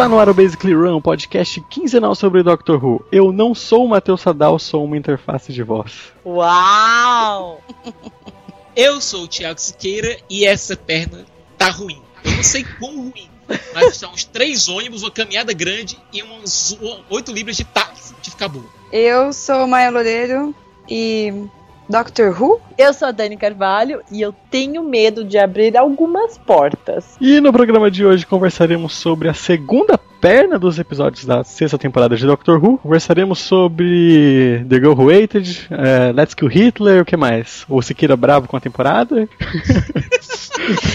Está no ar o Basically Run, um podcast quinzenal sobre Doctor Who. Eu não sou o Matheus Sadal, sou uma interface de voz. Uau! Eu sou o Thiago Siqueira e essa perna tá ruim. Eu não sei quão ruim, mas são uns três ônibus, uma caminhada grande e uns oito libras de táxi de ficar boa. Eu sou Maia Loureiro e Doctor Who? Eu sou a Dani Carvalho e eu tenho medo de abrir algumas portas. E no programa de hoje conversaremos sobre a segunda perna dos episódios da sexta temporada de Doctor Who. Conversaremos sobre The Girl Who Waited, eh, Let's Kill Hitler, o que mais? O Siqueira bravo com a temporada.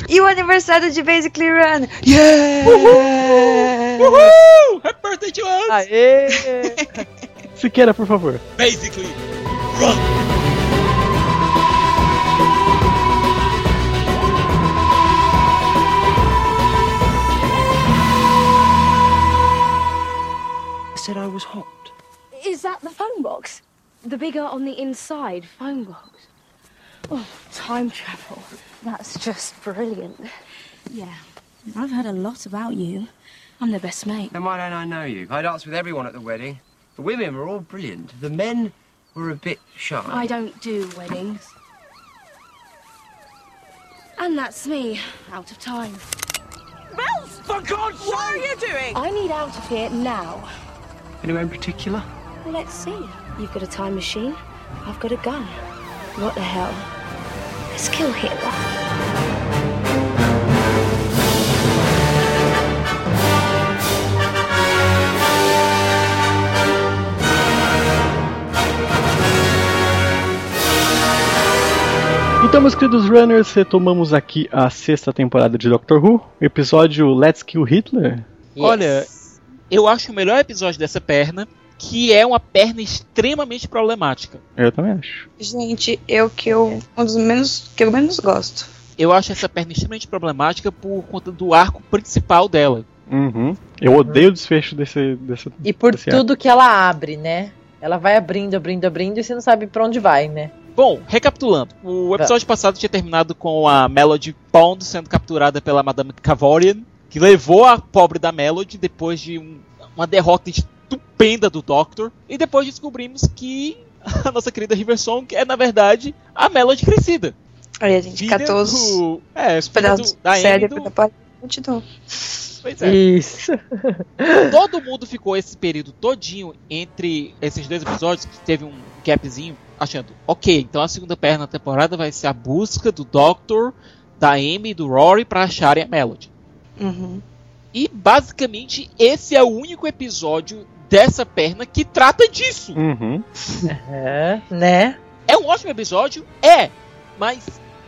E o aniversário de Basically Run! Yeah! Uhul! Happy birthday to us! Aê! Siqueira, por favor. Basically, run! Said I was hot. Is that the phone box? The bigger on the inside phone box? Oh, time travel. That's just brilliant. Yeah, I've heard a lot about you. I'm the best mate. Then why don't I know you? I danced with everyone at the wedding. The women were all brilliant. The men were a bit shy. I don't do weddings. And that's me, out of time. Bells! For God's sake! What are you doing? I need out of here now. Anywhere in particular? Let's see. You've got a time machine. I've got a gun. What the hell? Let's kill Hitler. Então, meus queridos runners, retomamos aqui a sexta temporada de Doctor Who, episódio Let's Kill Hitler. Olha, eu acho o melhor episódio dessa perna, que é uma perna extremamente problemática. Eu também acho. Gente, eu que eu. Um dos menos. que eu menos gosto. Eu acho essa perna extremamente problemática por conta do arco principal dela. Uhum. Eu odeio o desfecho desse. desse E por desse arco. tudo que ela abre, né? Ela vai abrindo, abrindo, abrindo e você não sabe pra onde vai, né? Bom, recapitulando, o episódio passado tinha terminado com a Melody Pond sendo capturada pela Madame Cavorian, que levou a pobre da Melody depois de um- uma derrota estupenda do Doctor, e depois descobrimos que a nossa querida River Song é, na verdade, a Melody crescida. Aí a gente Filha catou os do- É, filha pedaços do- da cérebro do- da parte. Pois é. Isso. Todo mundo ficou esse período todinho entre esses dois episódios, que teve um gapzinho, achando, ok, então a segunda perna da temporada vai ser a busca do Doctor, da Amy e do Rory pra acharem a Melody. Uhum. E basicamente esse é o único episódio dessa perna que trata disso. Uhum. É, né? É um ótimo episódio? É, mas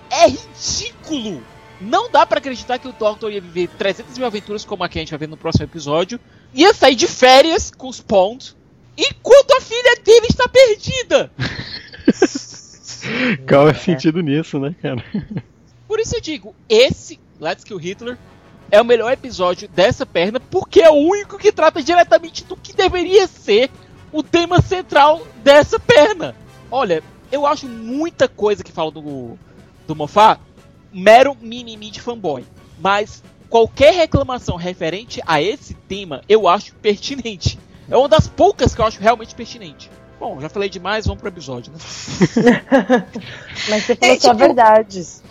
é ridículo. Não dá pra acreditar que o Doctor ia viver 300 mil aventuras como a que a gente vai ver no próximo episódio. Ia sair de férias com os Pond. Enquanto a filha dele está perdida. Qual é o sentido nisso, né, cara? Por isso eu digo, esse Let's Kill Hitler é o melhor episódio dessa perna porque é o único que trata diretamente do que deveria ser o tema central dessa perna. Olha, eu acho muita coisa que fala do, do Moffat mero mimimi de fanboy. Mas qualquer reclamação referente a esse tema eu acho pertinente. É uma das poucas que eu acho realmente pertinente. Bom, já falei demais, vamos pro episódio, né? Mas você falou É, só tipo, verdades.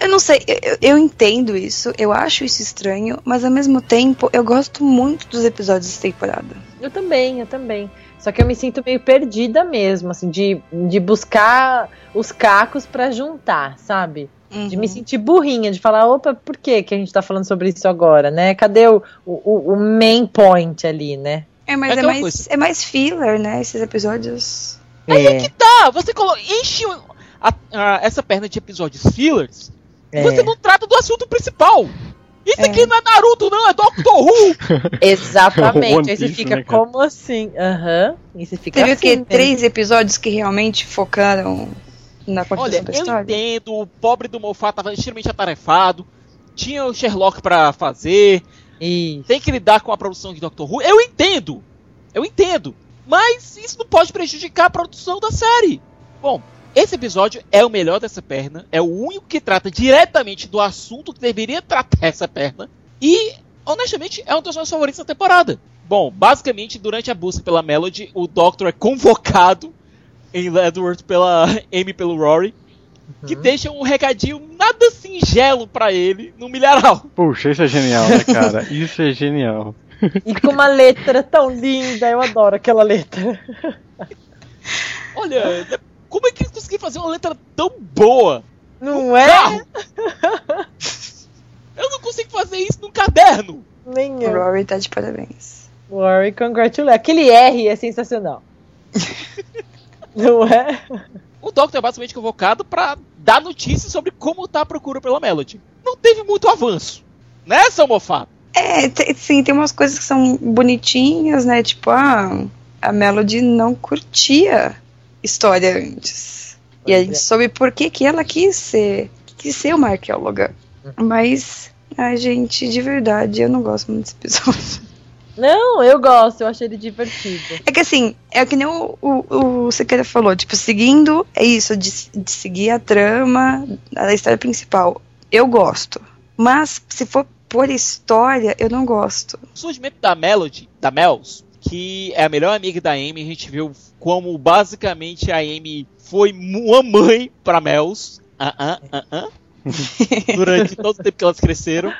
Eu, não sei, eu- eu, entendo isso, eu acho isso estranho, mas ao mesmo tempo eu gosto muito dos episódios dessa temporada. Eu também, eu também. Só que eu me sinto meio perdida mesmo, assim, de, de buscar os cacos pra juntar, sabe? De me Uhum. sentir burrinha, de falar, opa, por que, que a gente tá falando sobre isso agora, né? Cadê o, o, o main point ali, né? É, mas É é, aquela mais, coisa. é mais filler, né? Esses episódios. É, Tá, você colo... enche a- a- essa perna de episódios fillers é. você não trata do assunto principal. Isso aqui não é Naruto, não, é Doctor Who! Exatamente. Aí você fica, né, como assim? Aham. E você fica Teve o assim. quê? mesmo. Três episódios que realmente focaram na Olha, da eu história? entendo, o pobre do Moffat tava extremamente atarefado, tinha o Sherlock pra fazer, Isso. tem que lidar com a produção de Doctor Who. Eu entendo, eu entendo, mas isso não pode prejudicar a produção da série. Bom, esse episódio é o melhor dessa perna, é o único que trata diretamente do assunto que deveria tratar essa perna, e, honestamente, é um dos meus favoritos da temporada. Bom, basicamente, durante a busca pela Melody, o Doctor é convocado em Edward pela Amy pelo Rory, que deixam um recadinho nada singelo pra ele no milharal. Puxa, isso é genial, né, cara? Isso é genial. E com uma letra tão linda, eu adoro aquela letra. Olha, como é que eles conseguiram fazer uma letra tão boa? Não é? Carro! Eu não consigo fazer isso num caderno. Nem O eu. Rory tá de parabéns. Worry, congratulate. Aquele R é sensacional. Não é? O Doctor é basicamente convocado pra dar notícias sobre como tá a procura pela Melody. Não teve muito avanço. Né, seu mofado? É, sim, tem umas coisas que são bonitinhas, né? Tipo, ah, a Melody não curtia história antes. E a Pois gente é. soube por que, que ela quis ser, quis ser uma arqueóloga. Mas, a gente, de verdade, eu não gosto muito desse episódio. Não, eu gosto, eu achei ele divertido. É que assim, é que nem o, o, o Sequeira falou, tipo, seguindo, é isso, de, de seguir a trama da história principal. Eu gosto. Mas, se for por história, eu não gosto. O surgimento da Melody, da Mels, que é a melhor amiga da Amy, a gente viu como basicamente a Amy foi uma mãe pra Mels. Ah, ah, ah. Durante todo o tempo que elas cresceram.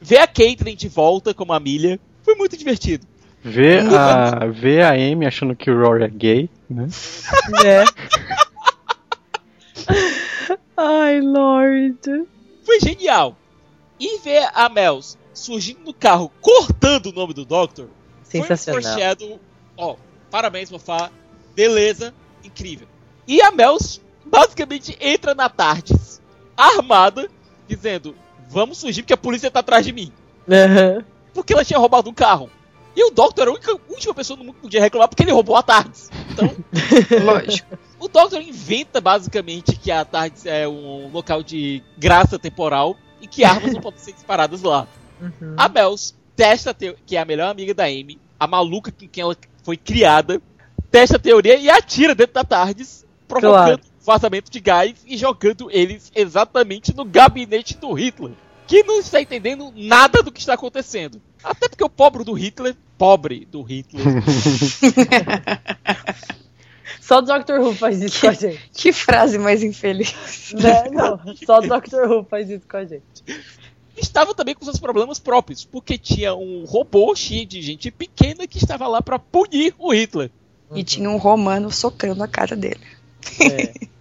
Ver a Caitlyn de volta como a Milha foi muito divertido. Ver a, ver a Amy achando que o Rory é gay, né? É. Ai, Lord. Foi genial. E ver a Mels surgindo no carro cortando o nome do Doctor Sensacional. Foi um foreshadow. Ó, parabéns, Mofá. Beleza, incrível. E a Mels basicamente entra na Tardes, armada, dizendo: Vamos surgir porque a polícia tá atrás de mim. Aham. Porque ela tinha roubado um carro. E o Doctor era a única, última pessoa no mundo que podia reclamar porque ele roubou a Tardes. Então, Lógico. o Doctor inventa basicamente que a Tardes é um local de graça temporal e que armas não podem ser disparadas lá. Uhum. A Mels testa, que é a melhor amiga da Amy, a maluca com quem ela foi criada, testa a teoria e atira dentro da Tardes, provocando Claro. vazamento de gás e jogando eles exatamente no gabinete do Hitler, que não está entendendo nada do que está acontecendo. Até porque o pobre do Hitler, pobre do Hitler, Só o Doctor Who faz isso com a gente. Que frase mais infeliz. Né? Não, só o Doctor Who faz isso com a gente. Estava também com seus problemas próprios, porque tinha um robô cheio de gente pequena que estava lá para punir o Hitler. E tinha um romano socando a cara dele. É.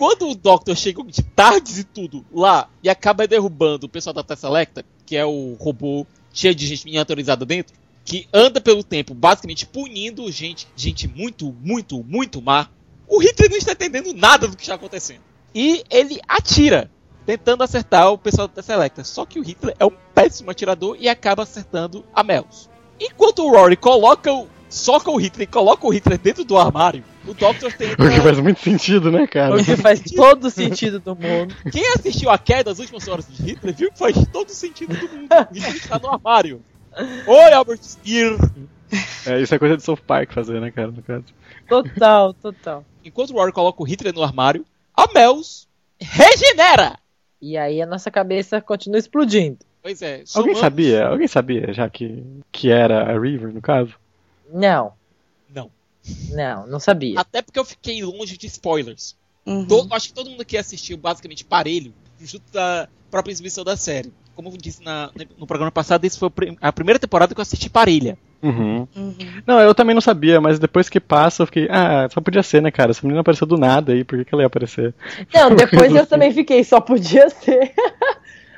quando o Doctor chega de tardes e tudo lá e acaba derrubando o pessoal da Tesselecta, que é o robô cheio de gente miniaturizada dentro, que anda pelo tempo basicamente punindo gente, gente muito, muito, muito má, o Hitler não está entendendo nada do que está acontecendo. E ele atira, tentando acertar o pessoal da Tesselecta. Só que o Hitler é um péssimo atirador e acaba acertando a Mels. Enquanto o Rory coloca o, soca o Hitler e coloca o Hitler dentro do armário, o Doctor tenta... O que faz muito sentido, né, cara? O que faz todo o sentido do mundo. Quem assistiu a queda das últimas horas de Hitler viu que faz todo sentido do mundo. Hitler está no armário. Oi, Albert Speer. É, isso é coisa de South Park fazer, né, cara, no caso. Total, total. Enquanto o Rory coloca o Hitler no armário, a Mels regenera. E aí a nossa cabeça continua explodindo. Pois é. Alguém somamos- sabia? Alguém sabia já que, que era a River, no caso? Não, Não. não, não sabia. Até porque eu fiquei longe de spoilers. Uhum. To- acho que todo mundo aqui assistiu basicamente parelho, junto da própria exibição da série. Como eu disse na- no programa passado, esse foi a primeira temporada que eu assisti parelha. Uhum. Uhum. Não, eu também não sabia, mas depois que passa eu fiquei, ah, só podia ser, né, cara? Essa menina apareceu do nada aí, por que, que ela ia aparecer? Não, depois eu também fiquei, só podia ser.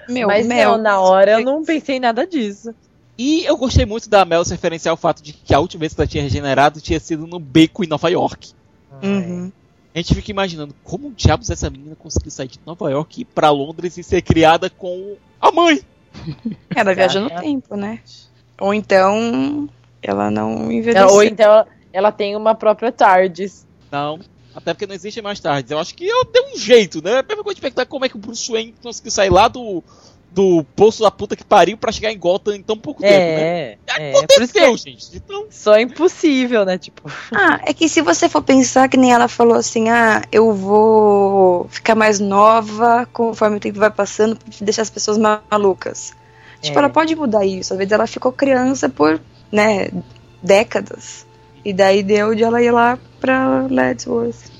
Meu, Mas Mel. não, na hora eu não pensei em nada disso. E eu gostei muito da Mel se referenciar ao fato de que a última vez que ela tinha regenerado tinha sido no beco em Nova York. Uhum. A gente fica imaginando como diabos essa menina conseguiu sair de Nova York e ir pra Londres e ser criada com a mãe. Ela viaja no É. tempo, né? Ou então ela não envelheceu. Ou então ela, ela tem uma própria TARDIS. Não. Até porque não existe mais tarde. Eu acho que eu dei um jeito, né? A mesma coisa de perguntar como é que o Bruce Wayne conseguiu sair lá do, do poço da puta que pariu pra chegar em Gotham em tão pouco tempo, né? É, é. Por Aconteceu, isso que é gente. Então, só impossível, né? Tipo, Ah, é que se você for pensar que nem ela falou assim, ah, eu vou ficar mais nova conforme o tempo vai passando pra deixar as pessoas malucas. Tipo, É. ela pode mudar isso. Às vezes ela ficou criança por, né, décadas. E daí deu de ela ir lá pra Ledsworth.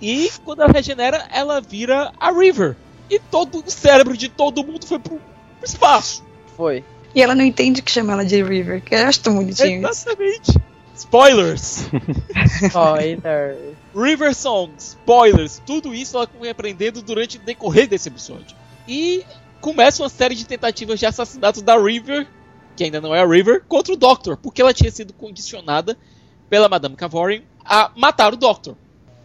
E quando ela regenera, ela vira a River. E todo o cérebro de todo mundo foi pro, pro espaço. foi. E ela não entende que chama ela de River, que eu acho tão bonitinho isso. Exatamente. Spoilers. Spoiler. River Songs, spoilers, tudo isso ela foi aprendendo durante o decorrer desse episódio. E começa uma série de tentativas de assassinatos da River, que ainda não é a River, contra o Doctor, porque ela tinha sido condicionada pela Madame Cavorian a matar o Doctor.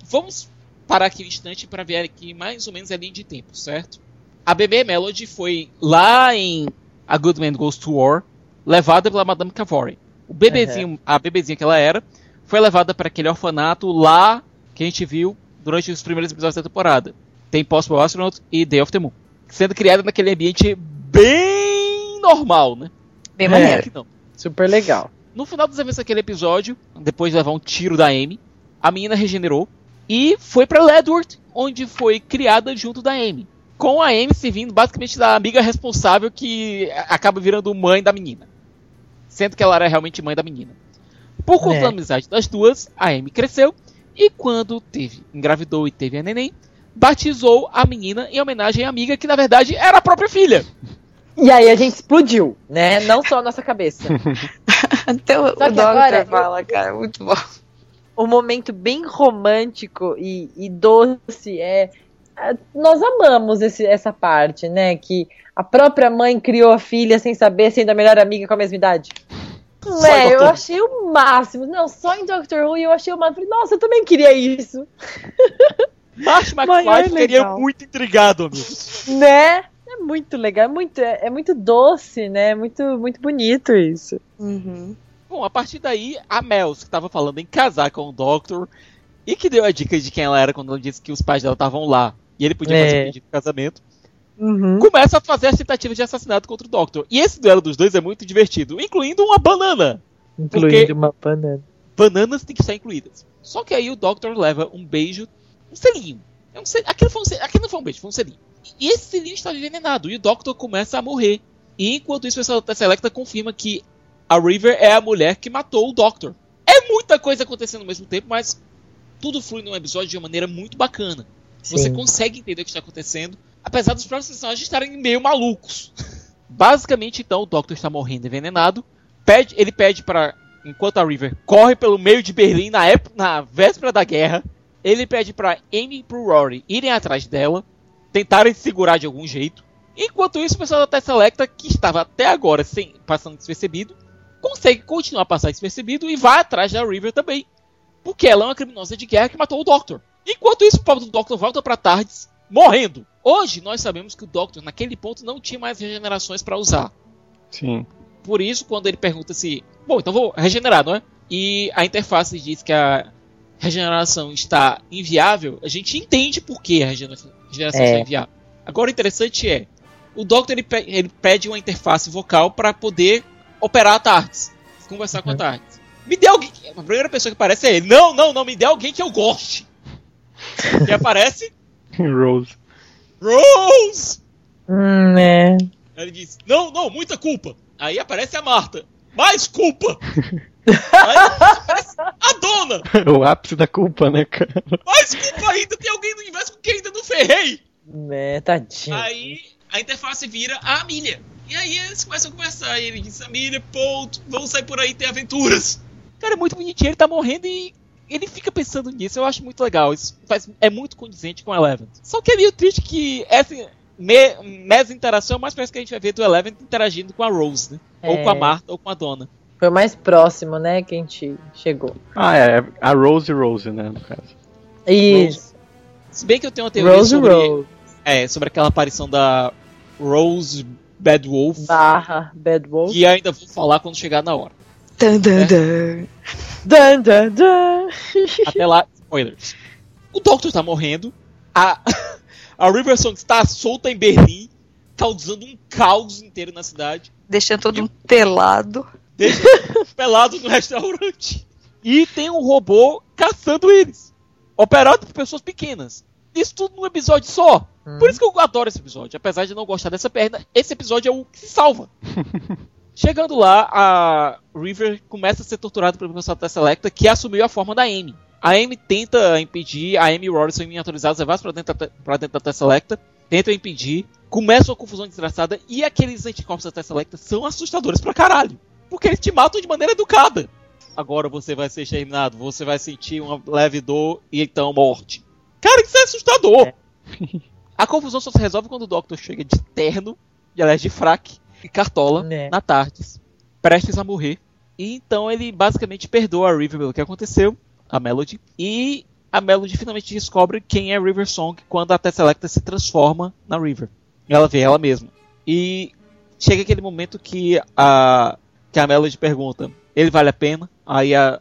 Vamos parar aqui um instante para ver aqui mais ou menos a linha de tempo, certo? A bebê Melody foi lá em A Good Man Goes to War, levada pela Madame Cavorian. O bebezinho, a bebezinha que ela era, foi levada para aquele orfanato lá que a gente viu durante os primeiros episódios da temporada. Tem Possible Astronaut e Day of the Moon. Sendo criada naquele ambiente bem normal, né? Bem É. maneiro. Que não. Super legal. No final dos eventos daquele episódio, depois de levar um tiro da Amy, a menina regenerou e foi pra Ledward, onde foi criada junto da Amy. Com a Amy servindo basicamente da amiga responsável que acaba virando mãe da menina. Sendo que ela era realmente mãe da menina. Por conta É. da amizade das duas, a Amy cresceu e quando teve, engravidou e teve a neném, batizou a menina em homenagem à amiga que na verdade era a própria filha. E aí a gente explodiu, né? Não só a nossa cabeça. Até o, o Só que Doctor agora, fala, cara, muito bom. um momento bem romântico e, e doce é. é, Nós amamos esse- essa parte, né? Que a própria mãe criou a filha sem saber, sendo a melhor amiga com a mesma idade. Não Só em é, eu achei o máximo. Não, só em Doctor Who eu achei o máximo. Nossa, eu também queria isso. Marty Maior McFly ficaria legal. muito intrigado, amigos. Né? É muito legal, é muito, é, é muito doce, né? É muito, muito bonito isso. Uhum. Bom, a partir daí, a Mel, que estava falando em casar com o Doctor, e que deu a dica de quem ela era quando ela disse que os pais dela estavam lá, e ele podia fazer É. o pedido de casamento, Uhum. começa a fazer as tentativas de assassinato contra o Doctor. E esse duelo dos dois é muito divertido, incluindo uma banana. Incluindo uma banana. Bananas têm que estar incluídas. Só que aí o Doctor leva um beijo, um selinho. É um sel... aquilo, foi um sel... aquilo não foi um beijo, foi um selinho. E esse selinho está envenenado, e o Doctor começa a morrer. E enquanto isso, o pessoal da Selecta confirma que a River é a mulher que matou o Doctor. É muita coisa acontecendo ao mesmo tempo, mas tudo flui num episódio de uma maneira muito bacana. Você Sim. consegue entender o que está acontecendo, apesar dos próprios personagens estarem meio malucos. Basicamente, então, o Doctor está morrendo envenenado. Pede, ele pede para, enquanto a River corre pelo meio de Berlim na, época, na véspera da guerra, ele pede para Amy e pro Rory irem atrás dela, tentarem segurar de algum jeito. Enquanto isso, o pessoal da Tesselecta, que estava até agora sem, passando despercebido, consegue continuar a passar despercebido e vai atrás da River também. Porque ela é uma criminosa de guerra que matou o Doctor. Enquanto isso, o pobre do Doctor volta pra Tardes, morrendo. Hoje, nós sabemos que o Doctor, naquele ponto, não tinha mais regenerações para usar. Sim. Por isso, quando ele pergunta se. Bom, então vou regenerar, não é? E a interface diz que a regeneração está inviável, a gente entende por que a regeneração, É. está inviável. Agora, o interessante é: o Doctor ele, pe- ele pede uma interface vocal para poder operar a TARDIS, conversar com a Uhum. TARDIS. Me dê alguém. A primeira pessoa que aparece é ele. Não, não, não, me dê alguém que eu goste. E aparece Rose. Rose! Hum, é. Aí ele diz: Não, não, muita culpa. Aí aparece a Marta. Mais culpa! A dona! o ápice da culpa, né, cara? Mais culpa ainda! Tem alguém no universo quem ainda não ferrei! É, tadinho. Aí a interface vira a Amília. E aí eles começam a conversar. E ele diz: Amília, pô, vamos sair por aí ter aventuras. Cara, é muito bonitinho. Ele tá morrendo e ele fica pensando nisso. Eu acho muito legal. Isso faz, é muito condizente com o Eleven. Só que é meio triste que essa me, mesa interação mais parece que a gente vai ver do Eleven interagindo com a Rose, né? Ou É. com a Marta ou com a Dona. Foi o mais próximo, né, que a gente chegou. Ah, é. A Rose Rose, né, no caso. Isso. Se bem que eu tenho uma teoria Rose sobre, Rose. É, sobre aquela aparição da Rose Bad Wolf, Barra Bad Wolf. que ainda vou falar quando chegar na hora. Dan, É. dan, dan. Dan, dan, dan. Até lá, spoilers. O Doctor tá morrendo. A, a River Song está solta em Berlim, causando um caos inteiro na cidade. Deixando todo mundo pelado. Pelado no restaurante. E tem um robô caçando eles. Operado por pessoas pequenas. Isso tudo num episódio só. Por isso que eu adoro esse episódio. Apesar de não gostar dessa perna, esse episódio é o que se salva. Chegando lá, a River começa a ser torturada pelo professor Tesselecta, que assumiu a forma da Amy. A Amy tenta impedir, a Amy e o Rory são miniaturizados, levados pra dentro, da, pra dentro da Tesselecta, tentam impedir, começa uma confusão desgraçada, e aqueles anticorpos da Tesselecta são assustadores pra caralho. Porque eles te matam de maneira educada. Agora você vai ser exterminado, você vai sentir uma leve dor e então morte. Cara, isso é assustador! A confusão só se resolve quando o Doctor chega de terno, de aliás de fraque e cartola Né. na Tardes, prestes a morrer. E então ele basicamente perdoa a River pelo que aconteceu, a Melody, e a Melody finalmente descobre quem é River Song quando a Tesselecta se transforma na River. Ela vê ela mesma. E chega aquele momento que a que a Melody pergunta: "Ele vale a pena?" Aí a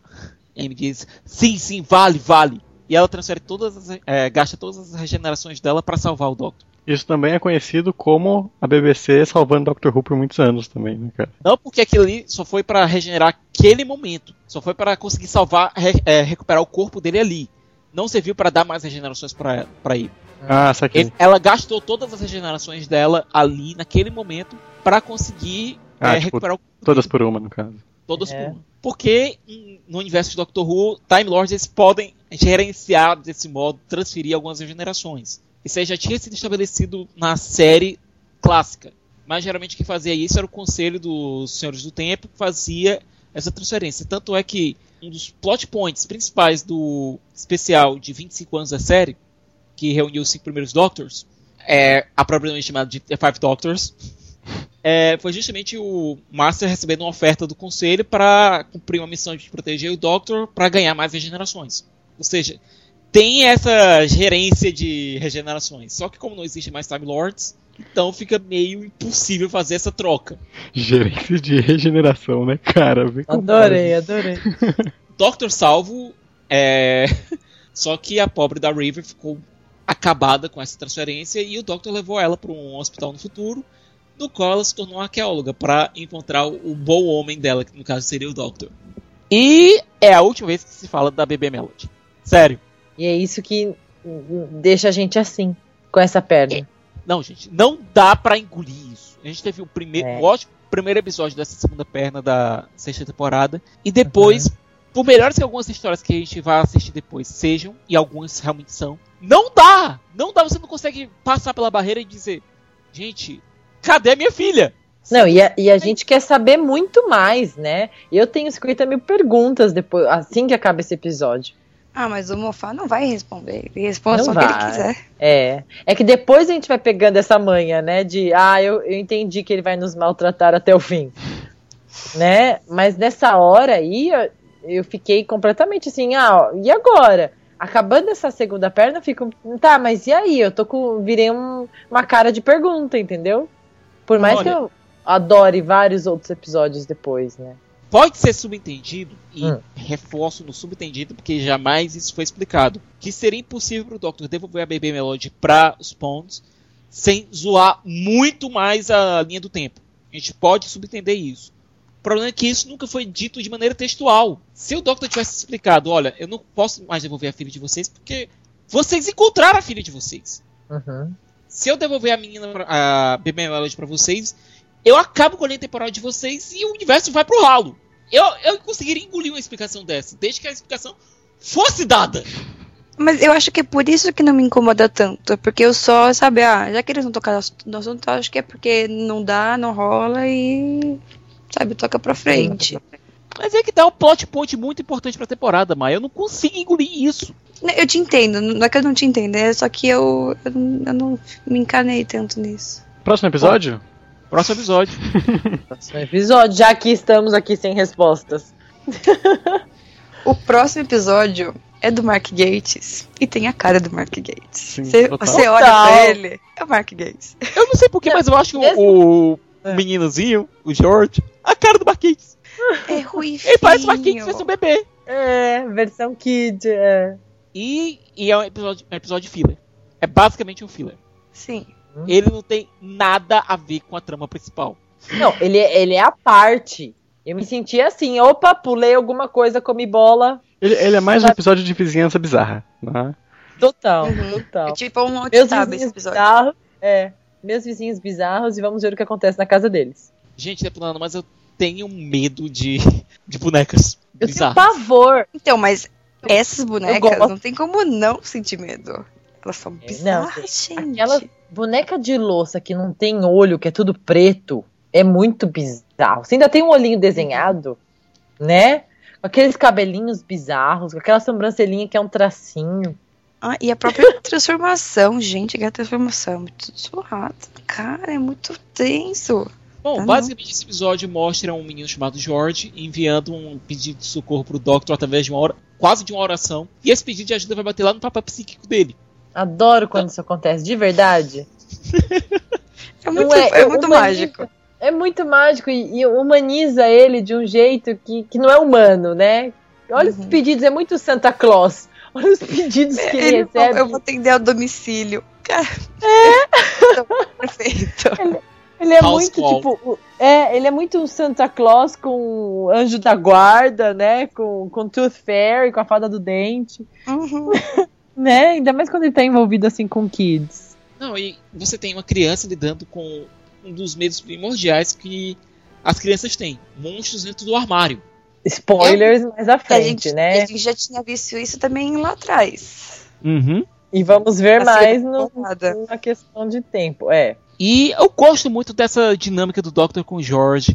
Amy diz: "Sim, sim, vale, vale." E ela transfere todas as, é, gasta todas as regenerações dela para salvar o Doctor. Isso também é conhecido como a BBC salvando Doctor Who por muitos anos também, né, cara? Não porque aquilo ali só foi para regenerar aquele momento. Só foi para conseguir salvar, re- é, recuperar o corpo dele ali. Não serviu para dar mais regenerações para ele. Ah, saquei. Ele- Ela gastou todas as regenerações dela ali, naquele momento, para conseguir Ah, é, tipo, recuperar o Todas por uma, no caso. Todas É. por uma. Porque no universo de Doctor Who, Time Lords eles podem gerenciar desse modo, transferir algumas regenerações. Isso aí já tinha sido estabelecido na série clássica. Mas geralmente quem fazia isso era o conselho dos Senhores do Tempo que fazia essa transferência. Tanto é que um dos plot points principais do especial de 25 anos da série, que reuniu os cinco primeiros Doctors, é apropriadamente chamado de The Five Doctors, é, foi justamente o Master recebendo uma oferta do conselho para cumprir uma missão de proteger o Doctor para ganhar mais regenerações. Ou seja, tem essa gerência de regenerações. Só que como não existe mais Time Lords, então fica meio impossível fazer essa troca. Gerência de regeneração, né, cara? Adorei, adorei. Doctor salvo, é... só que a pobre da River ficou acabada com essa transferência e o Doctor levou ela para um hospital no futuro, no qual ela se tornou uma arqueóloga para encontrar o o bom homem dela, que no caso seria o Doctor. E é a última vez que se fala da Bebê Melody. Sério. E é isso que deixa a gente assim, com essa perna. Não, gente, não dá pra engolir isso. A gente teve o primeiro, É. ótimo primeiro episódio dessa segunda perna da sexta temporada. E depois, por melhores que algumas histórias que a gente vai assistir depois sejam, e algumas realmente são, não dá! Não dá, você não consegue passar pela barreira e dizer, gente, cadê a minha filha? Não, e a, e a gente quer saber muito mais, né? Eu tenho 50 mil perguntas depois, assim que acaba esse episódio. Ah, mas o Mofá não vai responder. Ele responde Não só o que ele vai. quiser. É. É que depois a gente vai pegando essa manha, né? De, ah, eu, eu entendi que ele vai nos maltratar até o fim. Né? Mas nessa hora aí, eu, eu fiquei completamente assim, ah, ó, e agora? Acabando essa segunda perna, eu fico, tá, mas e aí? Eu tô com. Virei um- uma cara de pergunta, entendeu? Por mais Olha. que eu adore vários outros episódios depois, né? Pode ser subentendido, e Hum. reforço no subentendido, porque jamais isso foi explicado, que seria impossível pro Doctor devolver a Baby Melody para os Ponds sem zoar muito mais a linha do tempo. A gente pode subentender isso. O problema é que isso nunca foi dito de maneira textual. Se o Doctor tivesse explicado, olha, eu não posso mais devolver a filha de vocês porque vocês encontraram a filha de vocês. Uhum. Se eu devolver a menina, pra- a Baby Melody pra vocês, eu acabo com a linha temporal de vocês e o universo vai pro ralo. Eu, eu conseguiria engolir uma explicação dessa, desde que a explicação fosse dada. Mas eu acho que é por isso que não me incomoda tanto. Porque eu só, sabe, ah, já que eles não tocaram no assunto, eu acho que é porque não dá, não rola e. Sabe, toca pra frente. Mas é que dá um plot point muito importante pra temporada, mas eu não consigo engolir isso. Eu te entendo, não é que eu não te entendo, é só que eu, eu, não- eu não me encanei tanto nisso. Próximo episódio? Próximo episódio. Próximo episódio, já que estamos aqui sem respostas. O próximo episódio é do Mark Gates e tem a cara do Mark Gates. Você olha pra ele, é o Mark Gates. Eu não sei porquê, mas eu acho que o, o meninozinho, o George, a cara do Marquinhos. É ruim, Ele parece o Marquinhos fosse um bebê. É, versão kid. É. E, e é um episódio, um episódio filler. É basicamente um filler. Sim. Ele não tem nada a ver com a trama principal. Não, ele, ele é a parte. Eu me senti assim, opa, pulei alguma coisa, comi bola. Ele, ele é mais um episódio de vizinhança bizarra. Né? Total, Uhum. total. É tipo um Meus esse vizinhos episódio. bizarros. É, meus vizinhos bizarros e vamos ver o que acontece na casa deles. Gente, deputado, mas eu tenho medo de, de bonecas Eu tenho bizarras. pavor. Então, mas essas bonecas não tem como não sentir medo. Elas são É, bizarras, gente. Aquela boneca de louça que não tem olho, que é tudo preto, é muito bizarro. Você ainda tem um olhinho desenhado, né? Com aqueles cabelinhos bizarros, com aquela sobrancelhinha que é um tracinho. Ah, e a própria transformação, gente, que a transformação é muito surrada. Cara, é muito tenso. Bom, Tá basicamente esse episódio mostra um menino chamado George enviando um pedido de socorro pro Doctor através de uma hora, quase de uma oração. E esse pedido de ajuda vai bater lá no papel psíquico dele. Adoro quando isso acontece, de verdade. É muito, Não é, é, muito mágico. É muito mágico e, e humaniza ele de um jeito que, que não é humano, né? Olha os Uhum. pedidos, é muito Santa Claus. Olha os pedidos que ele, Ele, recebe. eu vou atender ao domicílio. Cara, é. perfeito. Ele é House muito, call. tipo, é, ele é muito um Santa Claus com anjo da guarda, né? Com, com Tooth Fairy, com a fada do dente, Uhum. né? Ainda mais quando ele tá envolvido assim com kids. Não, e você tem uma criança lidando com um dos medos primordiais que as crianças têm: monstros dentro do armário. Spoilers mais à Que a frente, gente, né? a gente já tinha visto isso também lá atrás. Uhum. E vamos ver Na mais no, na questão de tempo. É. E eu gosto muito dessa dinâmica do Doctor com o George,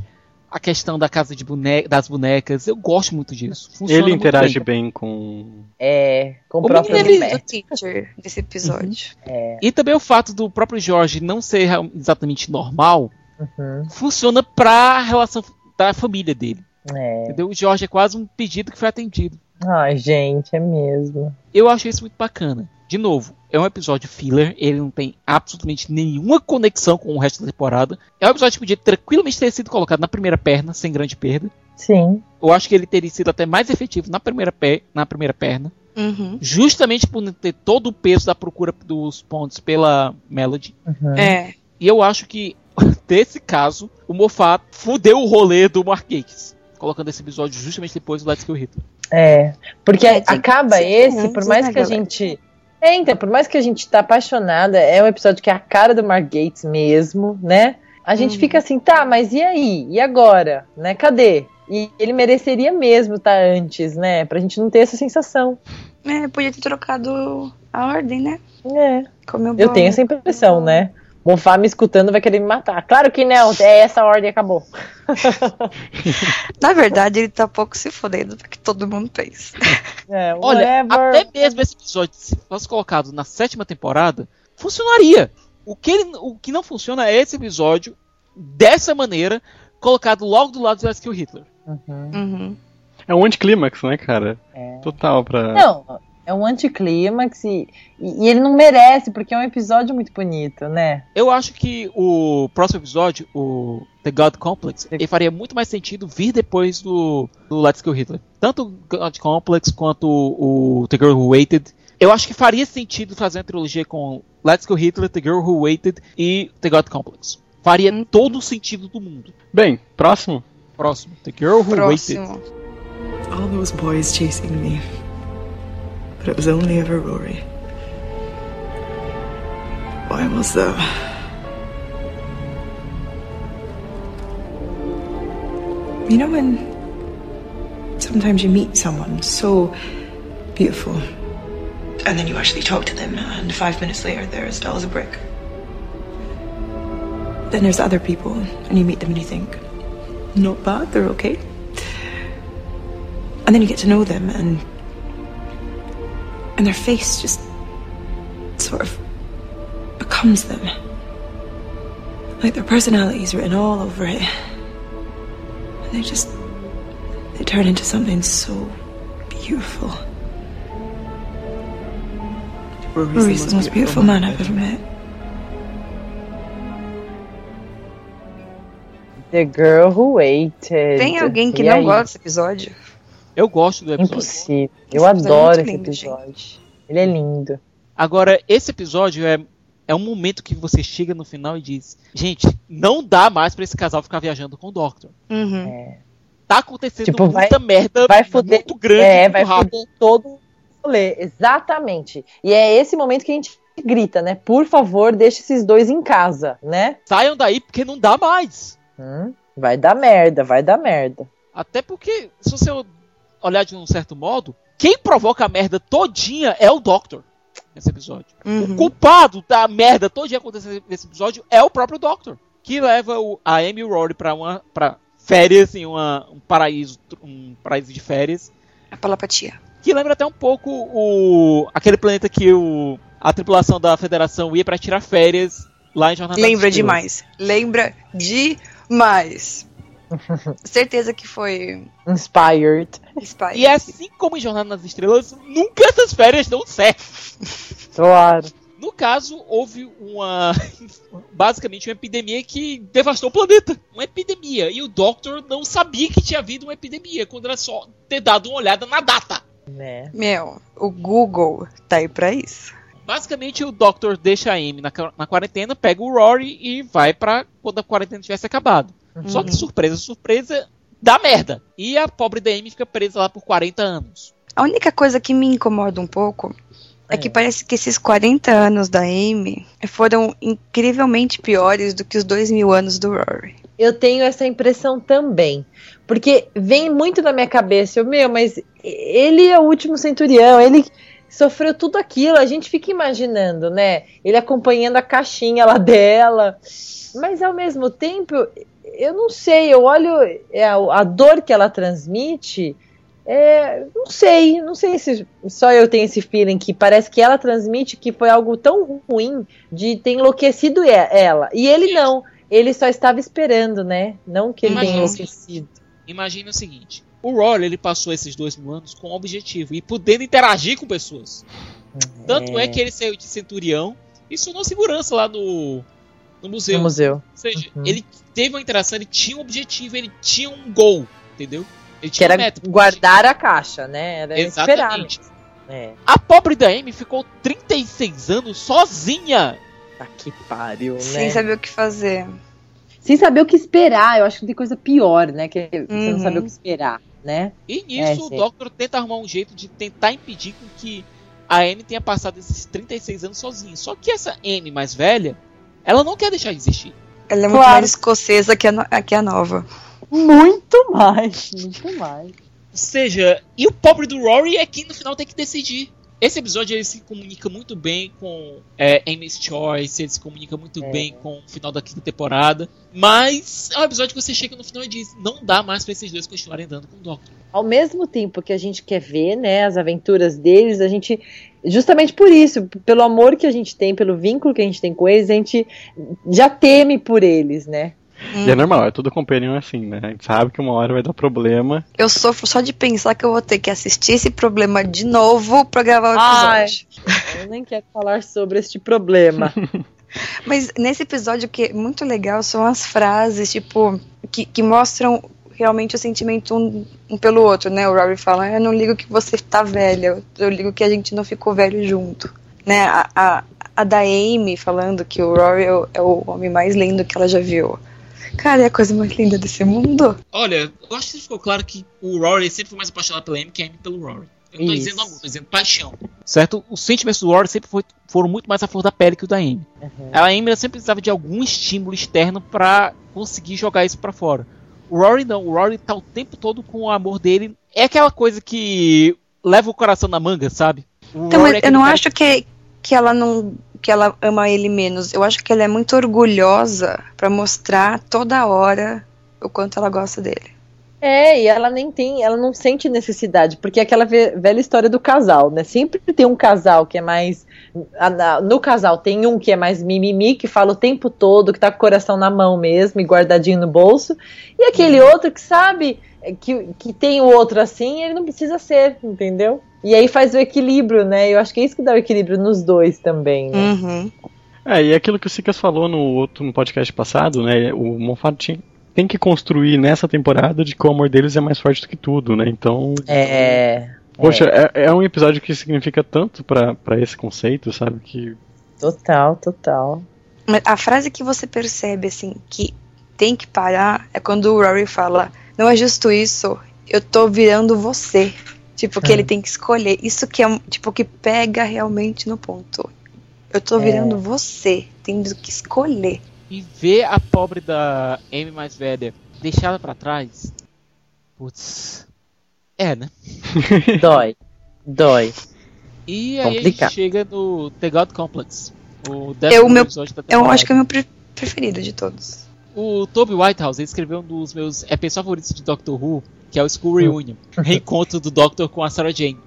a questão da casa de bone das bonecas. Eu gosto muito disso. Funciona Ele muito interage bem. bem com. É. Com o O próprio ele-. Do teacher desse episódio. É. E também o fato do próprio George não ser exatamente normal Uhum. funciona pra relação da família dele. É. Entendeu? O George é quase um pedido que foi atendido. Ai, gente, é mesmo. Eu acho isso muito bacana. De novo, é um episódio filler, ele não tem absolutamente nenhuma conexão com o resto da temporada. É um episódio que podia tranquilamente ter sido colocado na primeira perna, sem grande perda. Sim. Eu acho que ele teria sido até mais efetivo na primeira, pé, na primeira perna, Uhum. justamente por ter todo o peso da procura dos pontos pela Melody. Uhum. É. E eu acho que, nesse caso, o Moffat fudeu o rolê do Marquês, colocando esse episódio justamente depois do Let's Kill Hitler. É, porque É, acaba que ser esse, antes, por mais que a galera? gente. É, então, por mais que a gente tá apaixonada, é um episódio que é a cara do Mark Gates mesmo, né? A gente Uhum. fica assim, tá, mas e aí? E agora? Né? Cadê? E ele mereceria mesmo estar antes, né? Pra gente não ter essa sensação. É, podia ter trocado a ordem, né? É. Comeu Eu tenho essa impressão, né? Mofá me escutando vai querer me matar. Claro que não, é essa ordem acabou. Na verdade, ele tá pouco se fodendo do que todo mundo pensa. É, Olha, até mesmo esse episódio, se fosse colocado na sétima temporada, funcionaria. O que, ele- o que não funciona é esse episódio, dessa maneira, colocado logo do lado do Kill Hitler. Uhum. Uhum. É um anticlímax, né, cara? É. Total pra. Não, é um anticlímax e, e, ele não merece, porque é um episódio muito bonito, né? Eu acho que o próximo episódio, o The God Complex, ele faria muito mais sentido vir depois do, do Let's Kill Hitler. Tanto o God Complex quanto o, o The Girl Who Waited. Eu acho que faria sentido fazer uma trilogia com Let's Kill Hitler, The Girl Who Waited e The God Complex. Faria Hum. todo o sentido do mundo. Bem, próximo. Próximo, The Girl Who Waited. Próximo. All those boys chasing me. But it was only ever Rory. Why was that? You know when sometimes you meet someone so beautiful and then you actually talk to them and five minutes later they're as dull as a brick? Then there's other people and you meet them and you think, not bad, they're okay. And then you get to know them and and their face just sort of becomes them. Like their personality is written all over it. And they just they turn into something so beautiful. Rory's the most beautiful man I've ever met. The Girl Who Waited. Tem alguém que E não aí? gosta desse episódio? Eu gosto do episódio. Impossível. Esse Eu episódio é adoro muito esse lindo, episódio. Ele é lindo. Agora, esse episódio é, é um momento que você chega no final e diz: Gente, não dá mais pra esse casal ficar viajando com o Doctor. Uhum. Tá acontecendo Tipo, vai- muita merda vai foder- muito grande. É, muito vai rápido. foder todo o rolê. Exatamente. E é esse momento que a gente grita, né? Por favor, deixe esses dois em casa, né? Saiam daí porque não dá mais. Hum, vai dar merda, vai dar merda. Até porque, se você olhar de um certo modo, quem provoca a merda todinha é o Doctor nesse episódio. O Uhum. culpado da merda todinha acontecer nesse episódio é o próprio Doctor. Que leva o, a Amy e o Rory pra, uma, pra férias em uma, um paraíso um paraíso de férias. A palapatia. Que lembra até um pouco o aquele planeta que o, a tripulação da Federação ia pra tirar férias lá em Jornada Lembra demais. Lembra demais. Certeza que foi Inspired. Spy. E assim como em Jornada nas Estrelas, nunca essas férias dão certo. Claro. No caso, houve uma. basicamente uma epidemia que devastou o planeta. Uma epidemia. E o Doctor não sabia que tinha havido uma epidemia, quando era só ter dado uma olhada na data. Né? Meu, o Google tá aí pra isso. Basicamente, o Doctor deixa a Amy na, na quarentena, pega o Rory e vai pra quando a quarentena tivesse acabado. Só que, surpresa, surpresa, dá merda. E a pobre da Amy fica presa lá por 40 anos. A única coisa que me incomoda um pouco é que É. parece que esses 40 anos da Amy foram incrivelmente piores do que os dois mil anos do Rory. Eu tenho essa impressão também. Porque vem muito na minha cabeça, eu, meu, mas ele é o último centurião, ele sofreu tudo aquilo, a gente fica imaginando, né? Ele acompanhando a caixinha lá dela. Mas ao mesmo tempo, eu não sei, eu olho é, a, a dor que ela transmite. É, não sei, não sei se só eu tenho esse feeling que parece que ela transmite que foi algo tão ruim de ter enlouquecido ela. E ele não, ele só estava esperando, né? Não que ele tenha enlouquecido. Imagina o seguinte: o Rory ele passou esses dois mil anos com um objetivo e podendo interagir com pessoas. Tanto é que ele saiu de centurião e sonou segurança lá no, no museu. no museu. Ou seja, Uhum. ele teve uma interação, ele tinha um objetivo, ele tinha um gol, entendeu? Ele Que tinha era um método. guardar a caixa, né? Era esperar. Exatamente. mesmo. É. A pobre da Amy ficou 36 anos sozinha. Tá que pariu, né? Sem saber o que fazer. Sem saber o que esperar. Eu acho que tem coisa pior, né? Que você Uhum. não saber o que esperar, né? E nisso É, o. Doctor tenta arrumar um jeito de tentar impedir com que a Amy tenha passado esses 36 anos sozinha. Só que essa Amy mais velha, ela não quer deixar de existir. Ela é muito Claro. mais escocesa que a, que a nova. Muito mais, muito mais. Ou seja, e o pobre do Rory é quem no final tem que decidir. Esse episódio ele se comunica muito bem com é, Amy's Choice, ele se comunica muito É. bem com o final da quinta temporada. Mas é um episódio que você chega no final e diz: não dá mais pra esses dois continuarem andando com o Doctor. Ao mesmo tempo que a gente quer ver, né, as aventuras deles, a gente, justamente por isso, pelo amor que a gente tem, pelo vínculo que a gente tem com eles, a gente já teme por eles, né? E é normal, é tudo companion assim, né? A gente sabe que uma hora vai dar problema. Eu sofro só de pensar que eu vou ter que assistir esse problema de novo pra gravar o Ai. episódio. Eu nem quero falar sobre este problema. Mas nesse episódio o que é muito legal são as frases, tipo, que, que mostram realmente o sentimento um, um pelo outro, né? O Rory fala, eu não ligo que você tá velha, eu ligo que a gente não ficou velho junto. Né? A, a, a da Amy falando que o Rory é o, é o homem mais lindo que ela já viu. Cara, é a coisa mais linda desse mundo. Olha, eu acho que ficou claro que o Rory sempre foi mais apaixonado pela Amy que a Amy pelo Rory. Eu não tô Isso. dizendo amor, tô dizendo paixão. Certo? Os sentimentos do Rory sempre foi- foram muito mais à flor da pele que o da Amy. Uhum. A Amy ela sempre precisava de algum estímulo externo pra conseguir jogar isso pra fora. O Rory não, o Rory tá o tempo todo com o amor dele. É aquela coisa que leva o coração na manga, sabe? O Então, Rory mas é eu não cara acho que, que ela não que ela ama ele menos. Eu acho que ela é muito orgulhosa pra mostrar toda hora o quanto ela gosta dele. É, e ela nem tem, ela não sente necessidade, porque é aquela ve- velha história do casal, né? Sempre tem um casal que é mais. No casal tem um que é mais mimimi, que fala o tempo todo, que tá com o coração na mão mesmo e guardadinho no bolso, e aquele outro que sabe é, que, que tem o outro assim, ele não precisa ser, entendeu? E aí faz o equilíbrio, né? Eu acho que é isso que dá o equilíbrio nos dois também, né? Uhum. É, e aquilo que o Sicas falou no outro no podcast passado, né? O Moffat tinha, tem que construir nessa temporada de que o amor deles é mais forte do que tudo, né? Então. É. Poxa, é, é um episódio que significa tanto pra pra esse conceito, sabe? Que. Total, total. Mas a frase que você percebe, assim, que tem que parar é quando o Rory fala: Não é justo isso, eu tô virando você. Tipo, que É. ele tem que escolher. Isso que é, tipo, que pega realmente no ponto. Eu tô virando você, tendo que escolher. E ver a pobre da Amy mais velha deixada pra trás. Putz. É, né? Dói. Dói. E aí a Complicado. gente chega no The God Complex. O É décimo o meu- episódio da Eu temporada. acho que é o meu pre- preferido de todos. O Toby Whitehouse ele escreveu um dos meus EPs favoritos de Doctor Who, que é o School Reunion. Reencontro do Doctor com a Sarah Jane.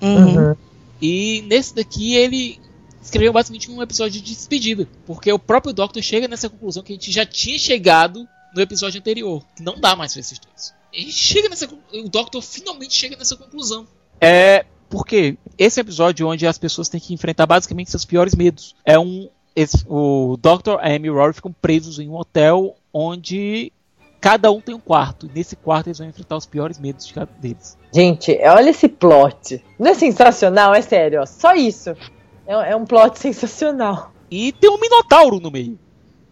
Uhum. Uhum. E nesse daqui ele escreveu basicamente um episódio de despedida. Porque o próprio Doctor chega nessa conclusão que a gente já tinha chegado no episódio anterior. Que não dá mais pra esses dois. Ele chega nessa O Doctor finalmente chega nessa conclusão. É. Porque esse episódio onde as pessoas têm que enfrentar basicamente seus piores medos. É um. Esse- o a Amy e o Rory ficam presos em um hotel onde cada um tem um quarto. E nesse quarto eles vão enfrentar os piores medos de cada deles. Gente, olha esse plot. Não é sensacional? É sério, ó. Só isso. É, é um plot sensacional. E tem um Minotauro no meio.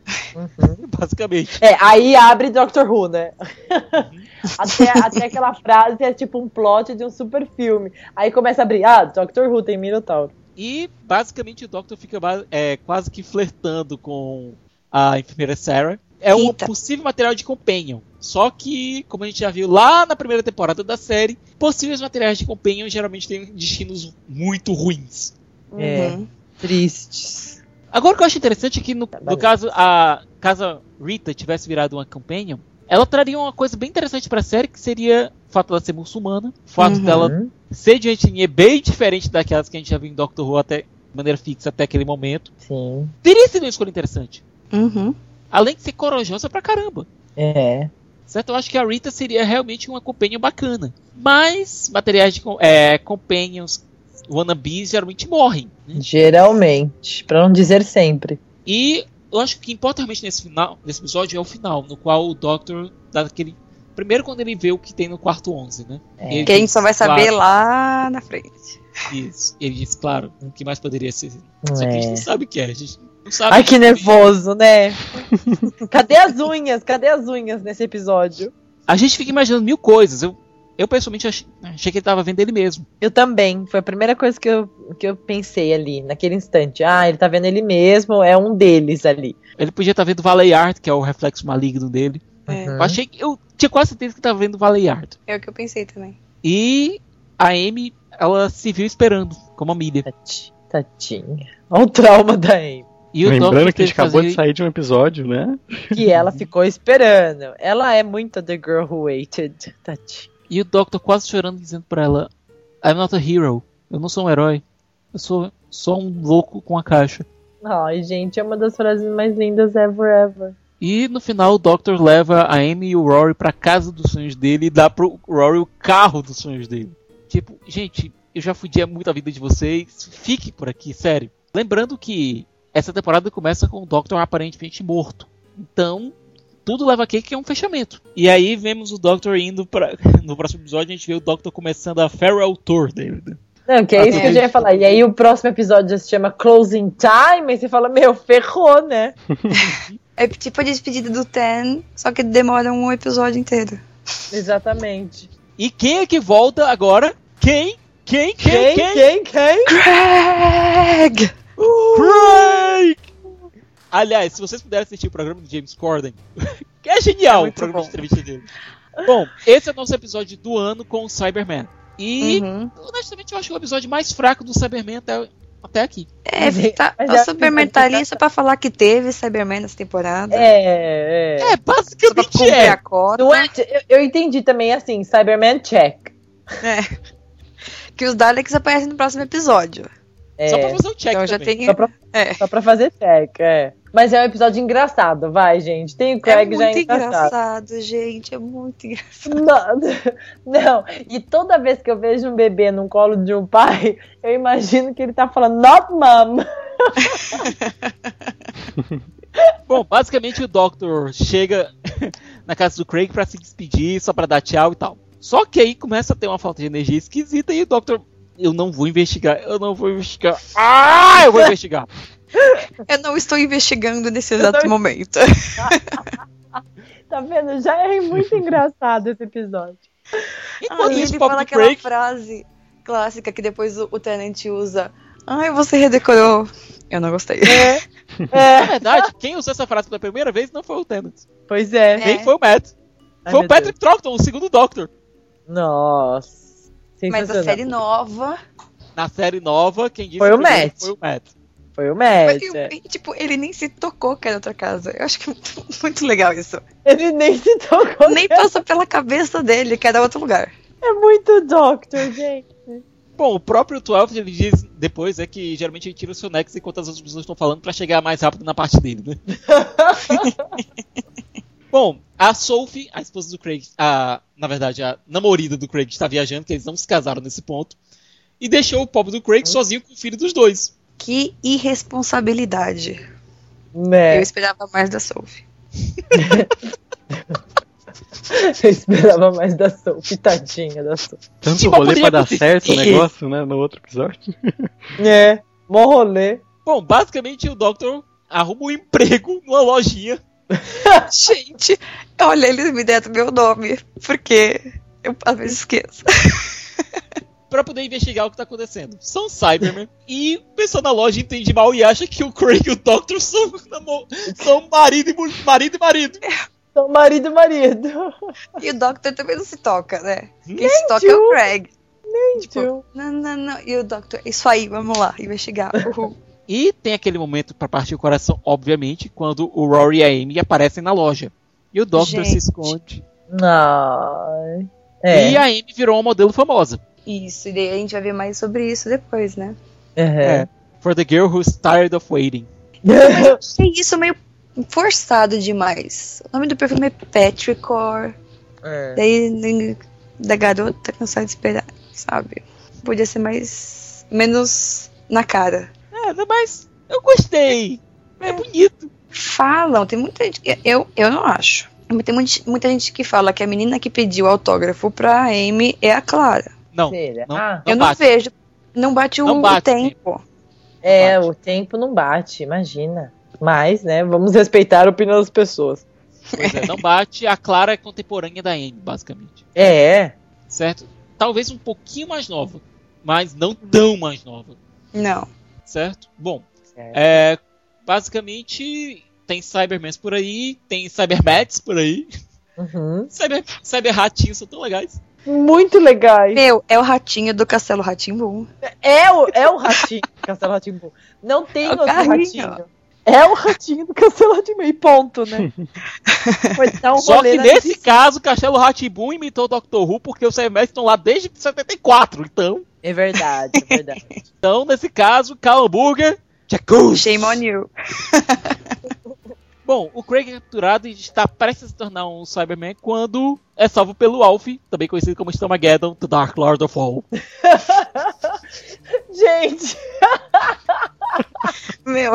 Basicamente. É, aí abre Doctor Who, né? até, até aquela frase é tipo um plot de um super filme. Aí começa a abrir, ah, Doctor Who tem Minotauro. E basicamente o Doctor fica é, quase que flertando com a enfermeira Sarah. É um Eita. possível material de companion. Só que, como a gente já viu lá na primeira temporada da série, possíveis materiais de companion geralmente têm destinos muito ruins. É. Uhum. Tristes. Agora o que eu acho interessante é que no, no caso a caso a Rita tivesse virado uma companion, ela traria uma coisa bem interessante pra série, que seria o fato dela ser muçulmana, o fato Uhum. dela ser de etnia bem diferente daquelas que a gente já viu em Doctor Who até de maneira fixa até aquele momento. Sim. Teria sido uma escolha interessante. Uhum. Além de ser corajosa pra caramba. É. Certo? Eu acho que a Rita seria realmente uma companion bacana. Mas materiais de é, companions wannabes geralmente morrem. né? Geralmente. Pra não dizer sempre. E eu acho que importa realmente nesse final, nesse episódio é o final, no qual o Doctor dá aquele. Primeiro quando ele vê o que tem no quarto 11, né? É. Ele Que a gente diz, só vai saber claro, lá na frente. Isso. Ele diz, claro, o que mais poderia ser. Só que a gente É. não sabe o que é. A gente não sabe. Ai, que nervoso, né? Cadê as unhas? Cadê as unhas nesse episódio? A gente fica imaginando mil coisas. Eu, eu pessoalmente achei, achei que ele tava vendo ele mesmo. Eu também. Foi a primeira coisa que eu, que eu pensei ali, naquele instante. Ah, ele tá vendo ele mesmo, é um deles ali. Ele podia estar vendo Valeyard, que é o reflexo maligno dele. É. Uhum. Eu achei que. Eu tinha quase certeza que tava vendo Valeyard. É o que eu pensei também. E a Amy, ela se viu esperando, como a Milha. Tati- Tadinha. Olha o trauma da Amy. E o Lembrando que a gente acabou de fazer- sair de um episódio, né? Que ela ficou esperando. Ela é muito The Girl Who Waited. Tati. E o Doctor quase chorando, dizendo pra ela: I'm not a hero. Eu não sou um herói. Eu sou só um louco com a caixa. Ai, gente, é uma das frases mais lindas ever, ever. E no final o Doctor leva a Amy e o Rory pra casa dos sonhos dele e dá pro Rory o carro dos sonhos dele. Tipo, gente, eu já fudi muito a vida de vocês. Fique por aqui, sério. Lembrando que essa temporada começa com o Doctor aparentemente morto. Então, tudo leva a que que é um fechamento. E aí vemos o Doctor indo pra. No próximo episódio a gente vê o Doctor começando a Farewell Tour né? Não, que é isso que eu já ia falar. E aí o próximo episódio já se chama Closing Time, e você fala, meu, ferrou, né? É tipo a despedida do Ten, só que demora um episódio inteiro. Exatamente. E quem é que volta agora? Quem? Quem? Quem? Quem, quem, quem? Craig! Craig! Aliás, se vocês puderem assistir o programa do James Corden, que é genial É o programa bom. de entrevista dele. Bom, esse é o nosso episódio do ano com o Cyberman. E, Uhum. honestamente, eu acho que é o episódio mais fraco do Cyberman até, até aqui. É, Mas- tá, mas a é- Superman tá ali só pra falar que teve Cyberman nessa temporada. É, é. É, basicamente é. a cota. Não é eu, eu entendi também assim, Cyberman check. Que os Daleks aparecem no próximo episódio. É, Só pra fazer um check então já tem. só, pra, É. só pra fazer check, é. Mas é um episódio engraçado, vai, gente. Tem o É Craig já é muito engraçado. engraçado, gente. É muito engraçado. Não, não, e toda vez que eu vejo um bebê no colo de um pai, eu imagino que ele tá falando, not mom. Bom, basicamente o Doctor chega na casa do Craig pra se despedir, só pra dar tchau e tal. Só que aí começa a ter uma falta de energia esquisita e o Dr. Eu não vou investigar, eu não vou investigar. Ah, eu vou investigar. Eu não estou investigando nesse exato tô- momento. Tá vendo? Já é muito engraçado esse episódio. Enquanto Aí isso, ele fala aquela Craig. frase clássica que depois o, o Tenant usa. Ai, você redecorou. Eu não gostei. Na É, verdade, quem usou essa frase pela primeira vez não foi o Tennant. pois é. É. Quem foi o Matt? Ai, foi o Patrick Troughton, o segundo Doctor. Nossa. Mas a série nova. Na série nova, quem disse Foi o Matt. Foi o Matt. Foi o Matt. e- é. tipo, ele nem se tocou que era outra casa. Eu acho que é muito, muito legal isso. Ele nem se tocou. Nem passou pela cabeça dele que era outro lugar. É muito Doctor, gente. Bom, o próprio 12 ele diz depois é que geralmente ele tira o seu Nex enquanto as outras pessoas estão falando pra chegar mais rápido na parte dele, né? Bom, a Sophie, a esposa do Craig, a, na verdade, a namorada do Craig está viajando, que eles não se casaram nesse ponto, e deixou o pobre do Craig sozinho com o filho dos dois. Que irresponsabilidade. Né? Eu esperava mais da Sophie. Eu esperava mais da Sophie, tadinha da Sophie. Tanto Tipo, rolê pra dar acontecer. certo o negócio, né? No outro episódio. É, mó rolê. Bom, basicamente o Doctor arruma um emprego numa lojinha. Gente, olha, eles me deram meu nome. Porque eu às vezes esqueço. Pra poder investigar o que tá acontecendo. São Cybermen. e o pessoal na loja entende mal e acha que o Craig e o Doctor são, são marido, e, marido e marido. São marido e marido. E o Doctor também não se toca, né? Quem se toca é o tio. Craig. Tipo, Tio. não, não, não. E o Doctor, isso aí, vamos lá, investigar. Uhul. E tem aquele momento pra partir o coração, obviamente, quando o Rory e a Amy aparecem na loja. E o Doctor se Gente. esconde. Não. É. E a Amy virou uma modelo famosa. Isso, e daí a gente vai ver mais sobre isso depois, né? É. For the girl who's tired of waiting. Achei isso meio forçado demais. O nome do perfume é Petrichor. É. Daí da garota cansada de esperar, sabe? Podia ser mais. menos na cara. É, mas eu gostei. É, bonito. Falam, tem muita gente. que- Eu, eu não acho. Tem muita, muita gente que fala que a menina que pediu autógrafo pra Amy é a Clara. Não, Será? não, Ah, não eu não bate. vejo. Não bate o, Não o bate, tempo. É, o tempo não bate, imagina. Mas, né, vamos respeitar a opinião das pessoas. Pois é, não bate. A Clara é contemporânea da Amy, basicamente. É, Certo? Talvez um pouquinho mais nova. Mas não tão mais nova. Não. Certo? Bom, Certo. é, basicamente tem Cybermans por aí, tem Cybermats por aí. Uhum. Cyber, cyber ratinhos são tão legais. Muito legais. Meu, é o ratinho do Castelo Ratimbu. É o, é o ratinho do Castelo Ratimbu. Não tem É o outro carrinho. ratinho. É o ratinho do Castelo Ratimbu. E ponto, né? Um Só que nesse BBC. caso, Castelo Ratimbun imitou o Doctor Who porque os Cybermans estão lá desde 74. Então, É verdade, é verdade. então nesse caso, Cal Hambúrguer, Jacuzzi. Shame on you. Bom, o Craig é capturado e está prestes a se tornar um Cyberman quando é salvo pelo Alf, também conhecido como Stormageddon, The Dark Lord of All. Gente, Meu.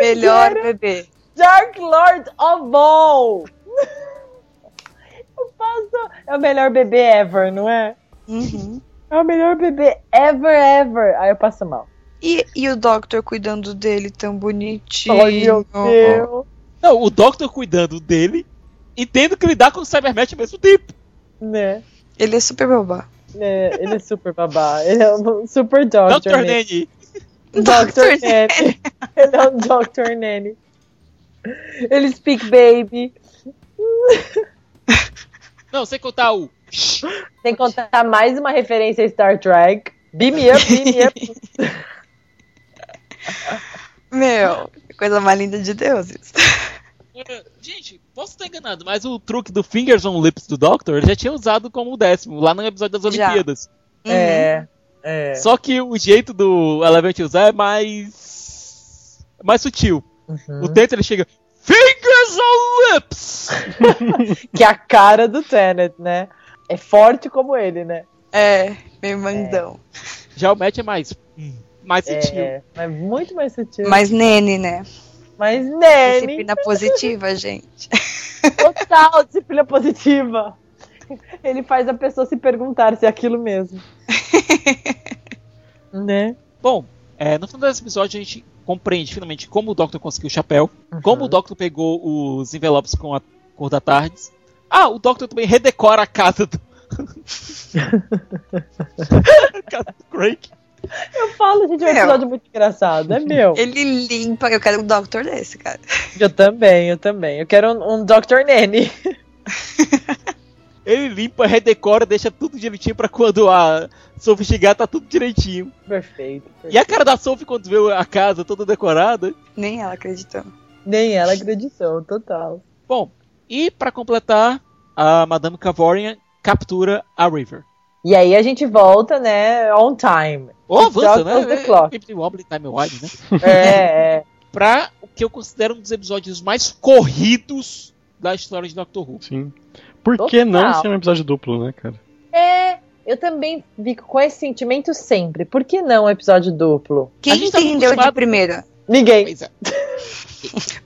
Melhor bebê. Dark Lord of All. Eu passo... É o melhor bebê ever, não é? Uhum. É o melhor bebê ever, ever. Aí eu passo mal. E, e o Doctor cuidando dele tão bonitinho. Ai, meu Deus. Não, o Doctor cuidando dele e tendo que lidar com o Cyberman ao mesmo tempo. Né? Ele é super babá. né? Ele é super babá. Ele é um super doctor. Dr. né? Nanny. Dr. Nanny. Ele é um Dr. Nanny. Ele speak baby. Não, sem contar o. Sem contar mais uma referência a Star Trek. Beam me up, beam me up. Meu, que coisa mais linda de Deus isso. Gente, posso estar enganado, mas o truque do Fingers on Lips do Doctor já tinha usado como o décimo, lá no episódio das Já. Olimpíadas. É. É. Só que o jeito do Elevate usar é mais. mais sutil. Uhum. O dentro ele chega. Fingers on Lips! Que é a cara do Tenet, né? É forte como ele, né? É, meu mandão. Já o Matt é mais. mais sutil. É, mas muito mais sutil. Mas Nene, né? Mas Nene. Disciplina positiva, gente. Total disciplina positiva. Ele faz a pessoa se perguntar se é aquilo mesmo. né? Bom, é, no final desse episódio a gente compreende finalmente como o Doctor conseguiu o chapéu, como o Doctor pegou os envelopes com a cor da tarde. Ah, o Doctor também redecora a casa do. a casa do Craig. Eu falo, gente, é um episódio muito engraçado. É meu. Ele limpa, eu quero um Doctor desse, cara. Eu também, eu também. Eu quero um, um Dr. Nanny. Ele limpa, redecora, deixa tudo direitinho pra quando a Sophie chegar tá tudo direitinho. Perfeito. E a cara da Sophie quando vê a casa toda decorada. Nem ela acreditou. Nem ela acreditou, total. Bom, e pra completar, a Madame Cavorian captura a River. E aí a gente volta, né, on time. Ou avança, né? the clock. Sempre Wobbly Time Wide, né? É, é. Pra o que eu considero um dos episódios mais corridos da história de Doctor Who. Sim. Por que não Total. ser um episódio duplo, né, cara? É, eu também fico com esse sentimento sempre. Por que não um episódio duplo? Quem A gente tava entendeu de acostumado- primeira? Ninguém. Pois é.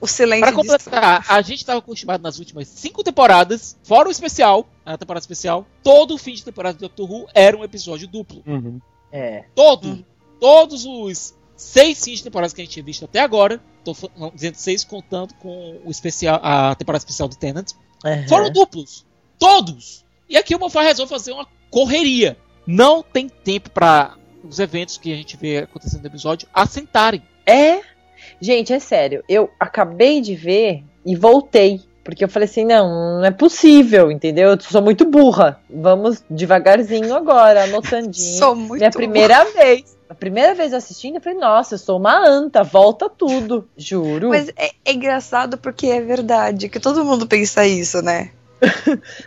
O silêncio Pra de- completar, a gente estava acostumado nas últimas cinco temporadas, fora o especial, a temporada especial, todo fim de temporada de Doctor Who era um episódio duplo. Uhum. É. Todo. Hum. Todos os seis fins de temporadas que a gente tinha visto até agora, tô dizendo seis contando com o especial, a temporada especial do Tenant, Aham. foram duplos. Todos. E aqui o Moffat resolve fazer uma correria. Não tem tempo para os eventos que a gente vê acontecendo no episódio assentarem. É. Gente, é sério. Eu acabei de ver e voltei. Porque eu falei assim, não, não é possível, entendeu? Eu sou muito burra. Vamos devagarzinho agora, anotandinho. Sou muito Minha primeira vez. A primeira vez assistindo, eu falei, nossa, eu sou uma anta, volta tudo. Juro. Mas é, é engraçado porque é verdade, que todo mundo pensa isso, né?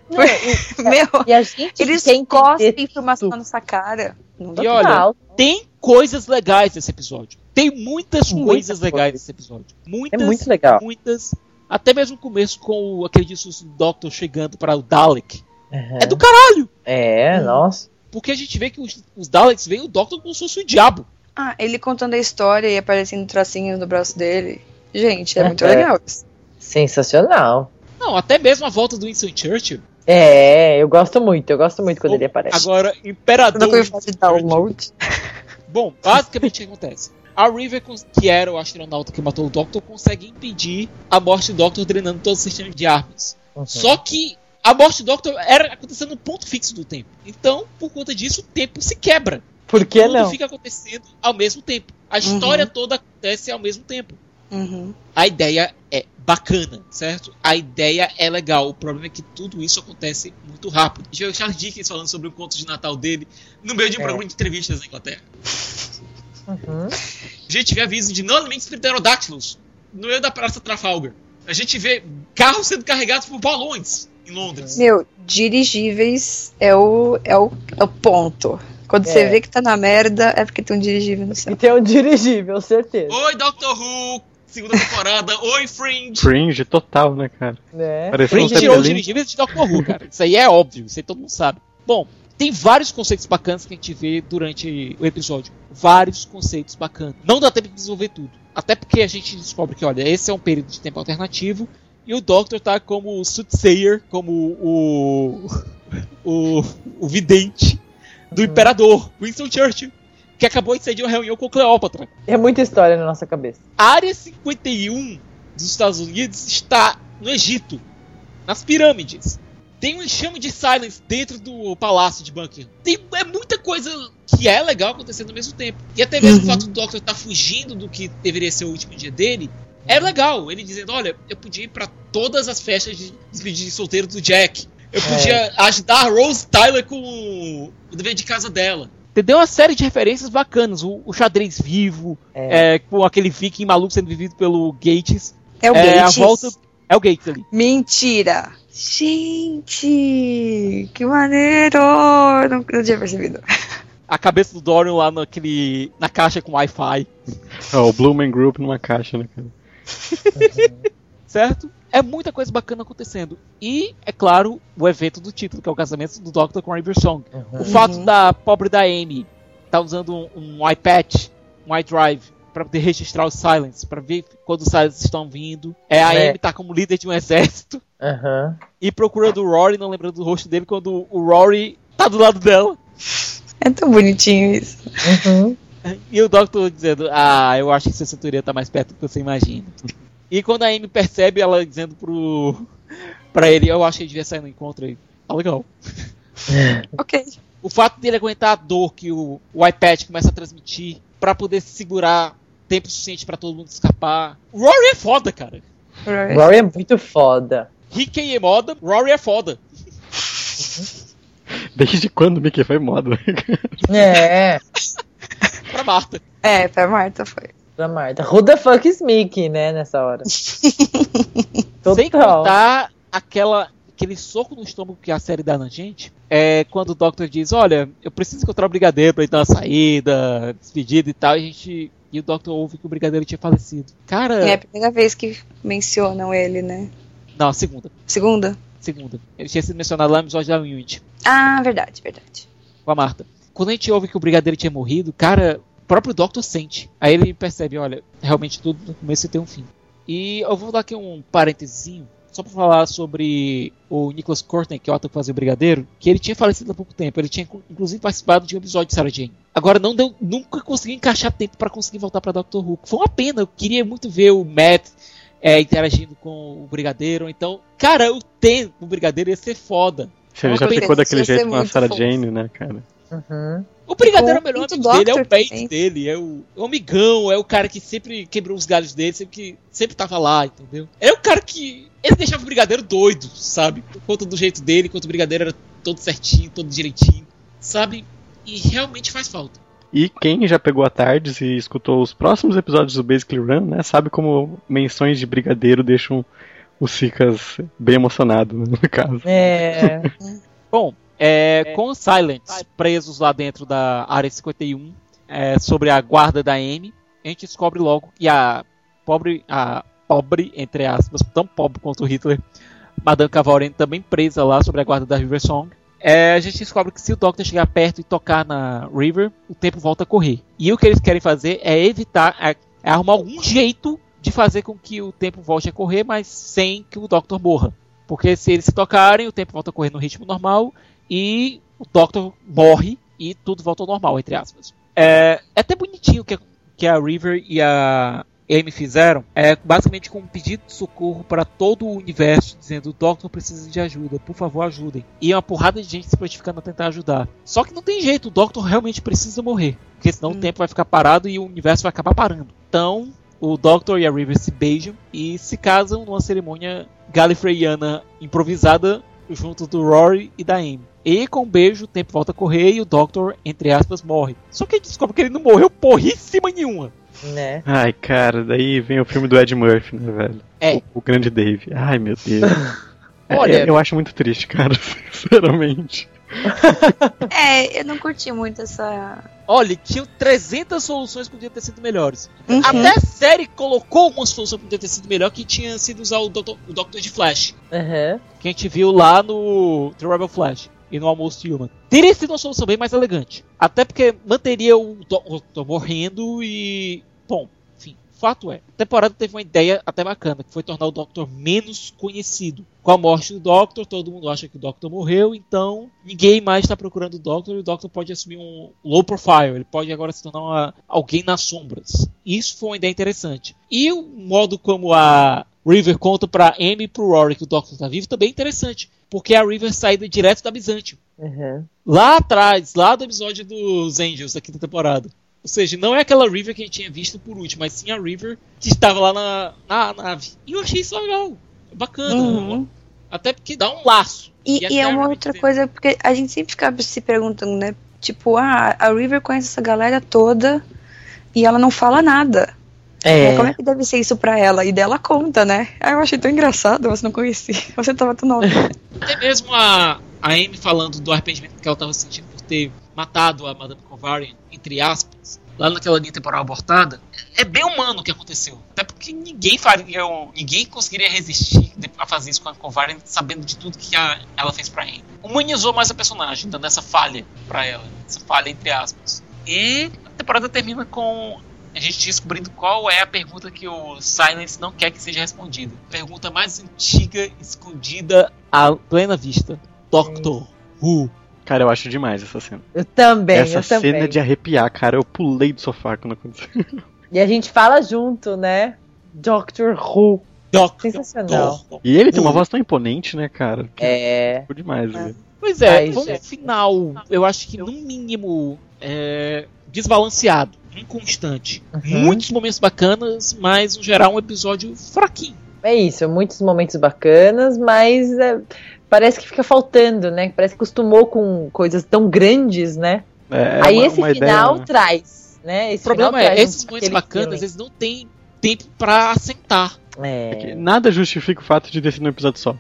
Não, e, Meu, e a gente eles tem que cospem informação tudo. na nossa cara. Não E olha, tem coisas legais nesse episódio. Tem muitas Muita coisas coisa. legais nesse episódio. Muitas, É muito legal. muitas. Até mesmo o começo com o- aquele discurso do Doctor chegando para o Dalek. Aham. É do caralho! É, nossa. Porque a gente vê que os, os Daleks veem o Doctor como se fosse o diabo. Ah, ele contando a história e aparecendo tracinho no braço dele. Gente, é muito É. legal isso. Sensacional. Não, até mesmo a volta do Winston Churchill. É, eu gosto muito, eu gosto muito quando ele aparece. Agora, Imperador. eu fazer download. Bom, basicamente o que acontece? A River, que era o astronauta que matou o Doctor, consegue impedir a morte do Doctor drenando todo o sistema de armas. Uhum. Só que a morte do Doctor era acontecendo no ponto fixo do tempo. Então, por conta disso, o tempo se quebra. Por que Tudo não? fica acontecendo ao mesmo tempo. A história toda acontece ao mesmo tempo. Uhum. A ideia é bacana, certo? A ideia é legal. O problema é que tudo isso acontece muito rápido. Já o Charles Dickens falando sobre o conto de Natal dele no meio de um É. programa de entrevistas na Inglaterra. Uhum. A gente vê aviso de não alimentos pterodáctilos no meio da Praça Trafalgar. A gente vê carros sendo carregados por balões em Londres. Meu, dirigíveis é o, é o, é o ponto. Quando você É. vê que tá na merda, é porque tem um dirigível no E céu. tem um dirigível, certeza. Oi, Doctor Who! Segunda temporada. Oi, Fringe! Fringe total, né, cara? Né? Pareceu um Fringe tirou os Zeppelin. dirigíveis de Doctor Who, cara. Isso aí é óbvio, isso aí todo mundo sabe. Bom, tem vários conceitos bacanas que a gente vê durante o episódio. Vários conceitos bacanas. Não dá tempo de desenvolver tudo. Até porque a gente descobre que, olha, esse é um período de tempo alternativo e o Doctor tá como o Soothsayer, como o. o. o vidente do Imperador, Winston Churchill, que acabou de sair de uma reunião com Cleópatra. É muita história na nossa cabeça. A área 51 dos Estados Unidos está no Egito, nas pirâmides. Tem um enxame de Silence dentro do palácio de Buckingham. Tem é muita coisa que é legal acontecendo ao mesmo tempo. E até mesmo o fato do Doctor estar fugindo do que deveria ser o último dia dele é legal. Ele dizendo: Olha, eu podia ir para todas as festas de despedida de solteiro do Jack. Eu podia ajudar a Rose Tyler com o dever de casa dela. Entendeu? Uma série de referências bacanas. O, o xadrez vivo, É. é, com aquele viking maluco sendo vivido pelo Gates. É o É, a Gates. volta. É o Gates ali. Mentira! Gente, que maneiro! Não, não tinha percebido. A cabeça do Dorian lá naquele, na caixa com Wi-Fi. Ó, o Blumen Group numa caixa, né, cara? Certo? É muita coisa bacana acontecendo. E, é claro, o evento do título, que é o casamento do Doctor com a River Song. O fato da pobre da Amy tá usando um, um iPad, um iDrive, para poder registrar os Silence, para ver quando os Silence estão vindo. É, a É. Amy tá como líder de um exército. Aham. E procurando o Rory, não lembrando do rosto dele, quando o Rory tá do lado dela. É tão bonitinho isso. Uhum. E o Doctor dizendo, ah, eu acho que sua cinturinha tá mais perto do que você imagina. E quando a Amy percebe, ela dizendo pro. pra ele, eu acho que ele devia sair no encontro aí. Ah, legal. Ok. O fato dele aguentar a dor que o, o iPad começa a transmitir pra poder segurar tempo suficiente pra todo mundo escapar. O Rory é foda, cara. Rory é muito foda. Ricky é moda, Rory é foda. Desde quando o Mickey foi moda? É, Pra Marta. É, pra Marta foi. Pra Marta. Who the fuck is Mickey, né, nessa hora? Sem contar aquela, aquele soco no estômago que a série dá na gente. É quando o Doctor diz, olha, eu preciso encontrar o Brigadeiro pra ir dar uma saída, despedida e tal, e a gente. E o Doctor ouve que o Brigadeiro tinha falecido. Cara. É a primeira vez que mencionam ele, né? Não, a segunda. Segunda? Segunda. Ele tinha sido mencionado lá no episódio da Unity, Ah, verdade, verdade. com a Marta. Quando a gente ouve que o Brigadeiro tinha morrido, cara, próprio Doctor sente. Aí ele percebe, olha, realmente tudo no começo tem um fim. E eu vou dar aqui um parênteses, só pra falar sobre o Nicholas Courtney, que é o ator que fazia o Brigadeiro, que ele tinha falecido há pouco tempo. Ele tinha inclusive participado de um episódio de Sarah Jane. Agora não deu, nunca consegui encaixar tempo pra conseguir voltar pra Doctor Who. Foi uma pena, eu queria muito ver o Matt é, interagindo com o Brigadeiro. Então, cara, o tempo do Brigadeiro ia ser foda. Se ele já ficou daquele jeito com a Sarah fofo. Jane, né, cara? Uhum. O Brigadeiro é o melhor amigo dele, é o bait também. dele, é o, é o amigão, é o cara que sempre quebrou os galhos dele, sempre que sempre tava lá, entendeu? É o cara que. Ele deixava o Brigadeiro doido, sabe? Por conta do jeito dele, enquanto o Brigadeiro era todo certinho, todo direitinho, sabe? E realmente faz falta. E quem já pegou a Tardes e escutou os próximos episódios do Basically Run, né, sabe como menções de brigadeiro deixam os Sicas bem emocionados, né, no caso. É. Bom, é, com os Silents presos lá dentro da área 51, é, sobre a guarda da Amy, a gente descobre logo que a pobre, a pobre, entre aspas, tão pobre quanto o Hitler, Madame Cavalren também presa lá sobre a guarda da River Song. É, a gente descobre que se o Doctor chegar perto e tocar na River, o tempo volta a correr. E o que eles querem fazer é evitar, é, é arrumar algum jeito de fazer com que o tempo volte a correr, mas sem que o Doctor morra. Porque se eles se tocarem, o tempo volta a correr no ritmo normal e o Doctor morre e tudo volta ao normal, entre aspas. É, é até bonitinho que, que a River e a Amy fizeram, é basicamente com um pedido de socorro para todo o universo, dizendo o Doctor precisa de ajuda, por favor ajudem. E uma porrada de gente se prontificando a tentar ajudar. Só que não tem jeito, o Doctor realmente precisa morrer, porque senão o tempo vai ficar parado e o universo vai acabar parando. Então, o Doctor e a River se beijam e se casam numa cerimônia galifreyana improvisada junto do Rory e da Amy. E com um beijo, o tempo volta a correr e o Doctor, entre aspas, morre. Só que a gente descobre que ele não morreu porríssima nenhuma. né? Ai, cara, daí vem o filme do Ed Murphy, né, velho? É. O, o grande Dave. Ai, meu Deus. É, Olha- eu acho muito triste, cara, sinceramente. É, eu não curti muito essa. Olha, tinham 300 soluções que podiam ter sido melhores. Uhum. Até a série colocou uma solução que podia ter sido melhor, que tinha sido usar o Doctor, o Doctor de Flash. Uhum. Que a gente viu lá no The Rebel Flash e no Almost Human. Teria sido uma solução bem mais elegante. Até porque manteria o Doctor morrendo e. Bom, enfim, fato é. A temporada teve uma ideia até bacana, que foi tornar o Doctor menos conhecido. Com a morte do Doctor, todo mundo acha que o Doctor morreu, então ninguém mais está procurando o Doctor e o Doctor pode assumir um low profile. Ele pode agora se tornar uma- alguém nas sombras. Isso foi uma ideia interessante. E o modo como a River conta pra Amy e pro Rory que o Doctor tá vivo também é interessante. Porque a River saída direto da Byzantium. Uhum. Lá atrás, lá do episódio dos Angels da quinta temporada. Ou seja, não é aquela River que a gente tinha visto por último, mas sim a River que estava lá na, na nave. E eu achei isso legal. Bacana. Uhum. Até porque dá um laço. E, até e é uma outra coisa, porque a gente sempre fica se perguntando, né? Tipo, ah, a River conhece essa galera toda e ela não fala nada. É. Como é que deve ser isso pra ela? E dela conta, né? Ah, eu achei tão engraçado, você não conhecia. Você tava tão nova. Até mesmo a, a Amy falando do arrependimento que ela estava sentindo por ter matado a Madame Covarian, entre aspas, lá naquela linha temporal abortada, é bem humano o que aconteceu. Até porque ninguém faria, ninguém conseguiria resistir a fazer isso com a Covarian, sabendo de tudo que a- ela fez pra Amy. Humanizou mais a personagem, dando essa falha pra ela, essa falha entre aspas. E a temporada termina com a gente descobrindo qual é a pergunta que o Silence não quer que seja respondida. Pergunta mais antiga, escondida à plena vista. Doctor Who. Cara, eu acho demais essa cena. Eu também, essa eu cena também. é de arrepiar, cara. Eu pulei do sofá quando aconteceu. E a gente fala junto, né? Doctor Who. Doctor Sensacional. E ele tem uma voz tão imponente, né, cara? Que É. ficou demais, velho. Pois é, Ai, foi um final, eu acho que no mínimo é, desbalanceado, inconstante. Uhum. Muitos momentos bacanas, mas no geral um episódio fraquinho. É isso, muitos momentos bacanas, mas é, parece que fica faltando, né? Parece que acostumou com coisas tão grandes, né? É, Aí uma- esse uma final ideia- traz, né? Esse o problema final é, traz esses momentos bacanas, eles não têm tempo pra assentar. É, que Nada justifica o fato de ter sido um episódio só.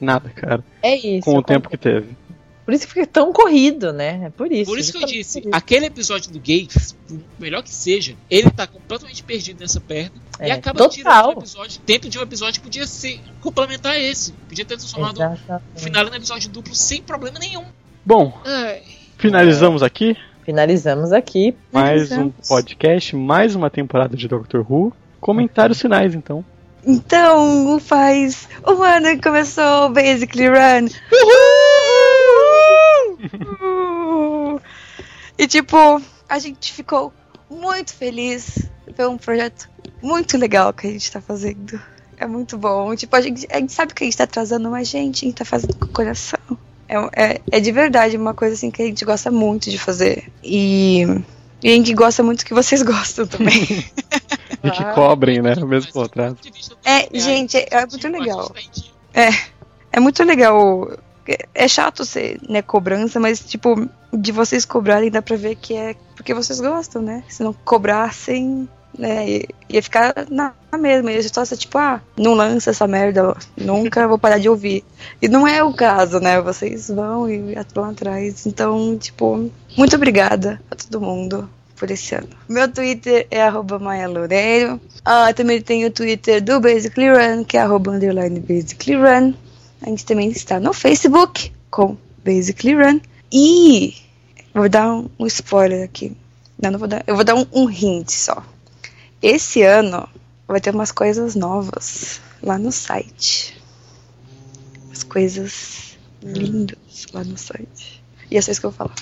Nada, cara. é isso. Com o tempo que teve. Por isso que fica tão corrido, né? É por isso. Por isso que eu disse, por isso. aquele episódio do Gates, por melhor que seja, ele tá completamente perdido nessa perna e É, acaba total. tirando um episódio, tempo de um episódio que podia ser complementar esse. Podia ter transformado Exatamente. o final um episódio duplo sem problema nenhum. Bom, Ai, finalizamos aqui Finalizamos aqui. mais um podcast, mais uma temporada de Doctor Who. Comentários finais, então. Então, faz um ano que começou o Basically Run. Uhul! E tipo, a gente ficou muito feliz. Foi um projeto muito legal que a gente tá fazendo. É muito bom. Tipo, a gente, a gente sabe que a gente tá atrasando, mas gente, a gente tá fazendo com o coração. É, é, é de verdade uma coisa assim que a gente gosta muito de fazer. E, e a gente gosta muito que vocês gostam também. E que cobrem, né? Mesmo vista dos É, gente, é- é muito legal. dia. É muito legal. É chato ser, né, cobrança, mas, tipo, de vocês cobrarem, dá pra ver que é porque vocês gostam, né? Se não cobrassem, né, ia- ficar na mesma. Ia só tipo, ah, não lança essa merda, nunca vou parar de ouvir. E não é o caso, né? Vocês vão e vão atrás. Então, tipo, muito obrigada a todo mundo por esse ano. Meu Twitter é arroba Maia Loureiro. Ah, também tem o Twitter do Basically Run, que é arroba underline Basically Run. A gente também está no Facebook com Basically Run. E vou dar um, um spoiler aqui. Não, não vou dar. Eu vou dar um, um hint só. Esse ano vai ter umas coisas novas lá no site. As coisas lindas lá no site. E é só isso que eu vou falar.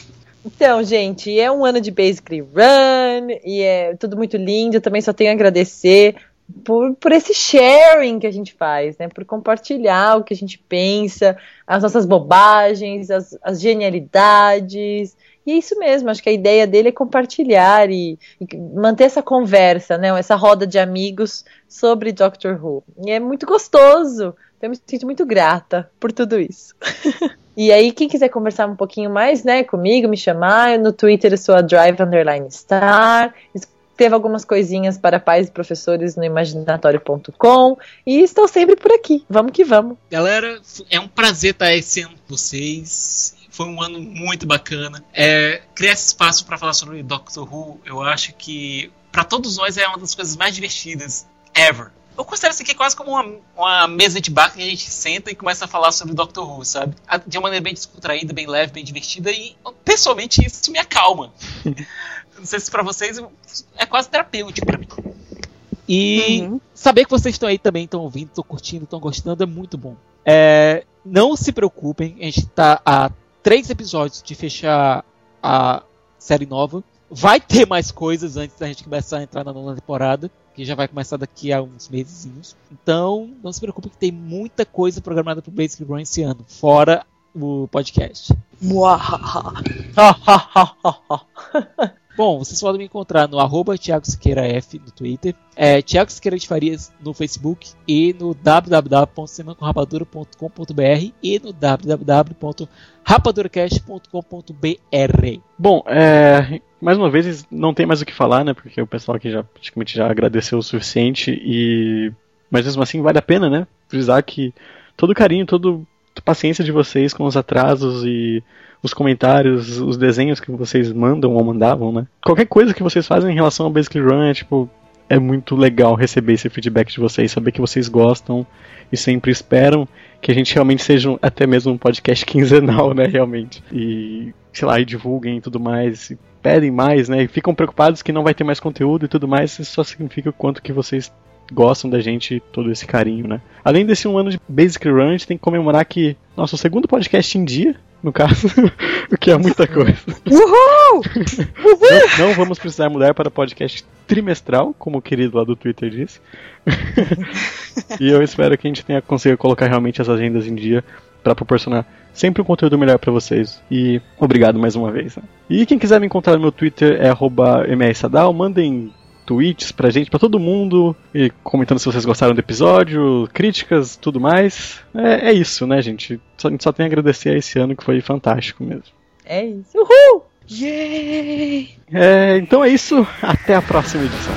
Então, gente, é um ano de Basically Run e é tudo muito lindo. Eu também só tenho a agradecer por, por esse sharing que a gente faz, né? Por compartilhar o que a gente pensa, as nossas bobagens, as, as genialidades. E é isso mesmo, acho que a ideia dele é compartilhar e, e manter essa conversa, né? Essa roda de amigos sobre Doctor Who. E é muito gostoso. Eu me sinto muito grata por tudo isso. E aí, quem quiser conversar um pouquinho mais, né, comigo, me chamar, no Twitter eu sou a Drive Underline Star, escrevo algumas coisinhas para pais e professores no imaginatório.com e estou sempre por aqui. Vamos que vamos. Galera, é um prazer estar esse ano com vocês. Foi um ano muito bacana. É, criar esse espaço para falar sobre Doctor Who, eu acho que para todos nós é uma das coisas mais divertidas ever. Eu considero isso aqui quase como uma, uma mesa de bar que a gente senta e começa a falar sobre Doctor Who, sabe? De uma maneira bem descontraída, bem leve, bem divertida e pessoalmente isso me acalma. Não sei se para vocês é quase terapêutico para mim. E Uhum. saber que vocês estão aí também, estão ouvindo, estão curtindo, estão gostando é muito bom. É, não se preocupem, a gente está a três episódios de fechar a série nova. Vai ter mais coisas antes da gente começar a entrar na nona temporada, que já vai começar daqui a uns meses. Então, não se preocupe que tem muita coisa programada pro Basic Run esse ano, fora o podcast. Bom, vocês podem me encontrar no arroba Thiago Siqueira F no Twitter, é, Thiago Siqueira de Farias no Facebook e no www.semancomrapadura.com.br e no www.rapaduracast.com.br. Bom, é, mais uma vez não tem mais o que falar, né? Porque o pessoal aqui já praticamente já agradeceu o suficiente e mas mesmo assim vale a pena, né? Frisar que todo carinho, toda paciência de vocês com os atrasos e os comentários, os desenhos que vocês mandam ou mandavam, né? Qualquer coisa que vocês fazem em relação ao Basically Run é tipo é muito legal receber esse feedback de vocês, saber que vocês gostam e sempre esperam que a gente realmente seja um- até mesmo um podcast quinzenal, né, realmente. E, sei lá, e divulguem e tudo mais, e pedem mais, né, e ficam preocupados que não vai ter mais conteúdo e tudo mais, isso só significa o quanto que vocês gostam da gente todo esse carinho, né. Além desse um ano de Basic Run, a gente tem que comemorar que nosso segundo podcast em dia, no caso, o que é muita coisa. Uhul! Não, não vamos precisar mudar para podcast trimestral, como o querido lá do Twitter disse. e eu espero que a gente tenha consiga colocar realmente as agendas em dia para proporcionar sempre um conteúdo melhor para vocês. E obrigado mais uma vez. né? E quem quiser me encontrar no meu Twitter é arroba mrsadal, mandem tweets pra gente, pra todo mundo, e comentando se vocês gostaram do episódio, críticas, tudo mais. É, é isso, né, gente? Só- A gente só tem a agradecer a esse ano que foi fantástico mesmo. É isso. Uhul! Yay! É, então é isso, até a próxima edição.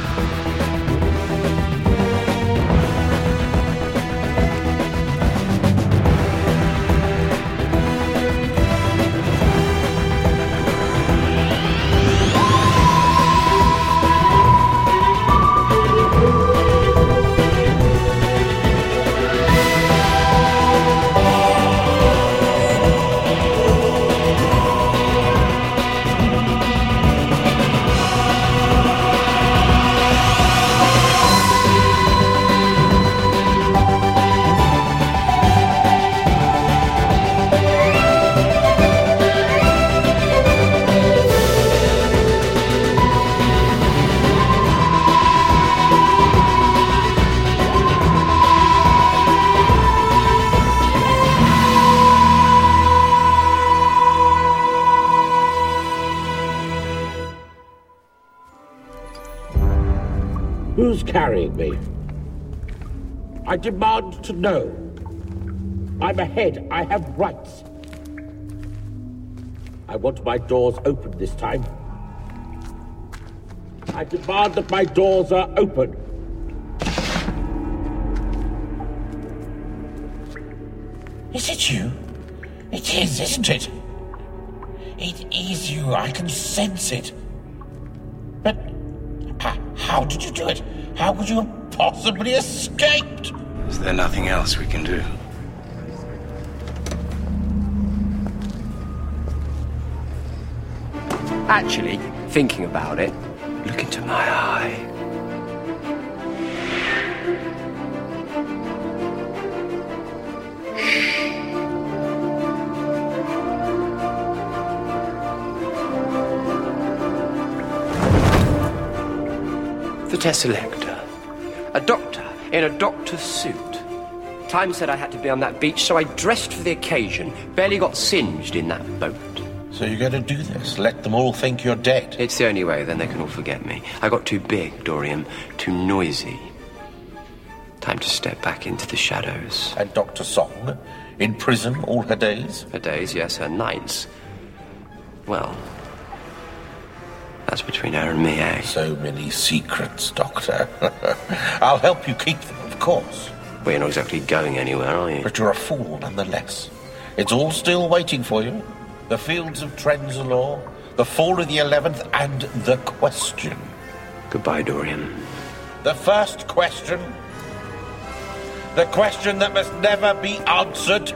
Who's carrying me? I demand to know. I'm ahead. I have rights. I want my doors open this time. I demand that my doors are open. Is it you? It is, isn't it? It is you. I can sense it. But how did you do it? How could you have possibly escaped? Is there nothing else we can do? Actually, thinking about it, look into my eye. The Tesselector. A doctor in a doctor's suit. Time said I had to be on that beach, so I dressed for the occasion. Barely got singed in that boat. So you're going to do this? Let them all think you're dead? It's the only way, then they can all forget me. I got too big, Dorian, too noisy. Time to step back into the shadows. And Dr. Song? In prison all her days? Her days, yes, her nights. Well, that's between her and me, eh? So many secrets, Doctor. I'll help you keep them, of course. Well, you're not exactly going anywhere, are you? But you're a fool nonetheless. It's all still waiting for you. The fields of Trenzalore, the fall of the Eleventh, and the question. Goodbye, Dorian. The first question. The question that must never be answered.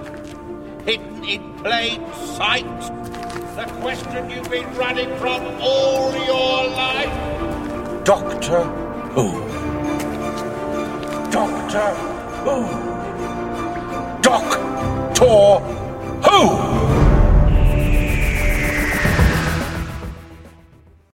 Hidden in plain sight. The question you've been running from all your life. Doctor Who. Doctor Who. Doctor Who.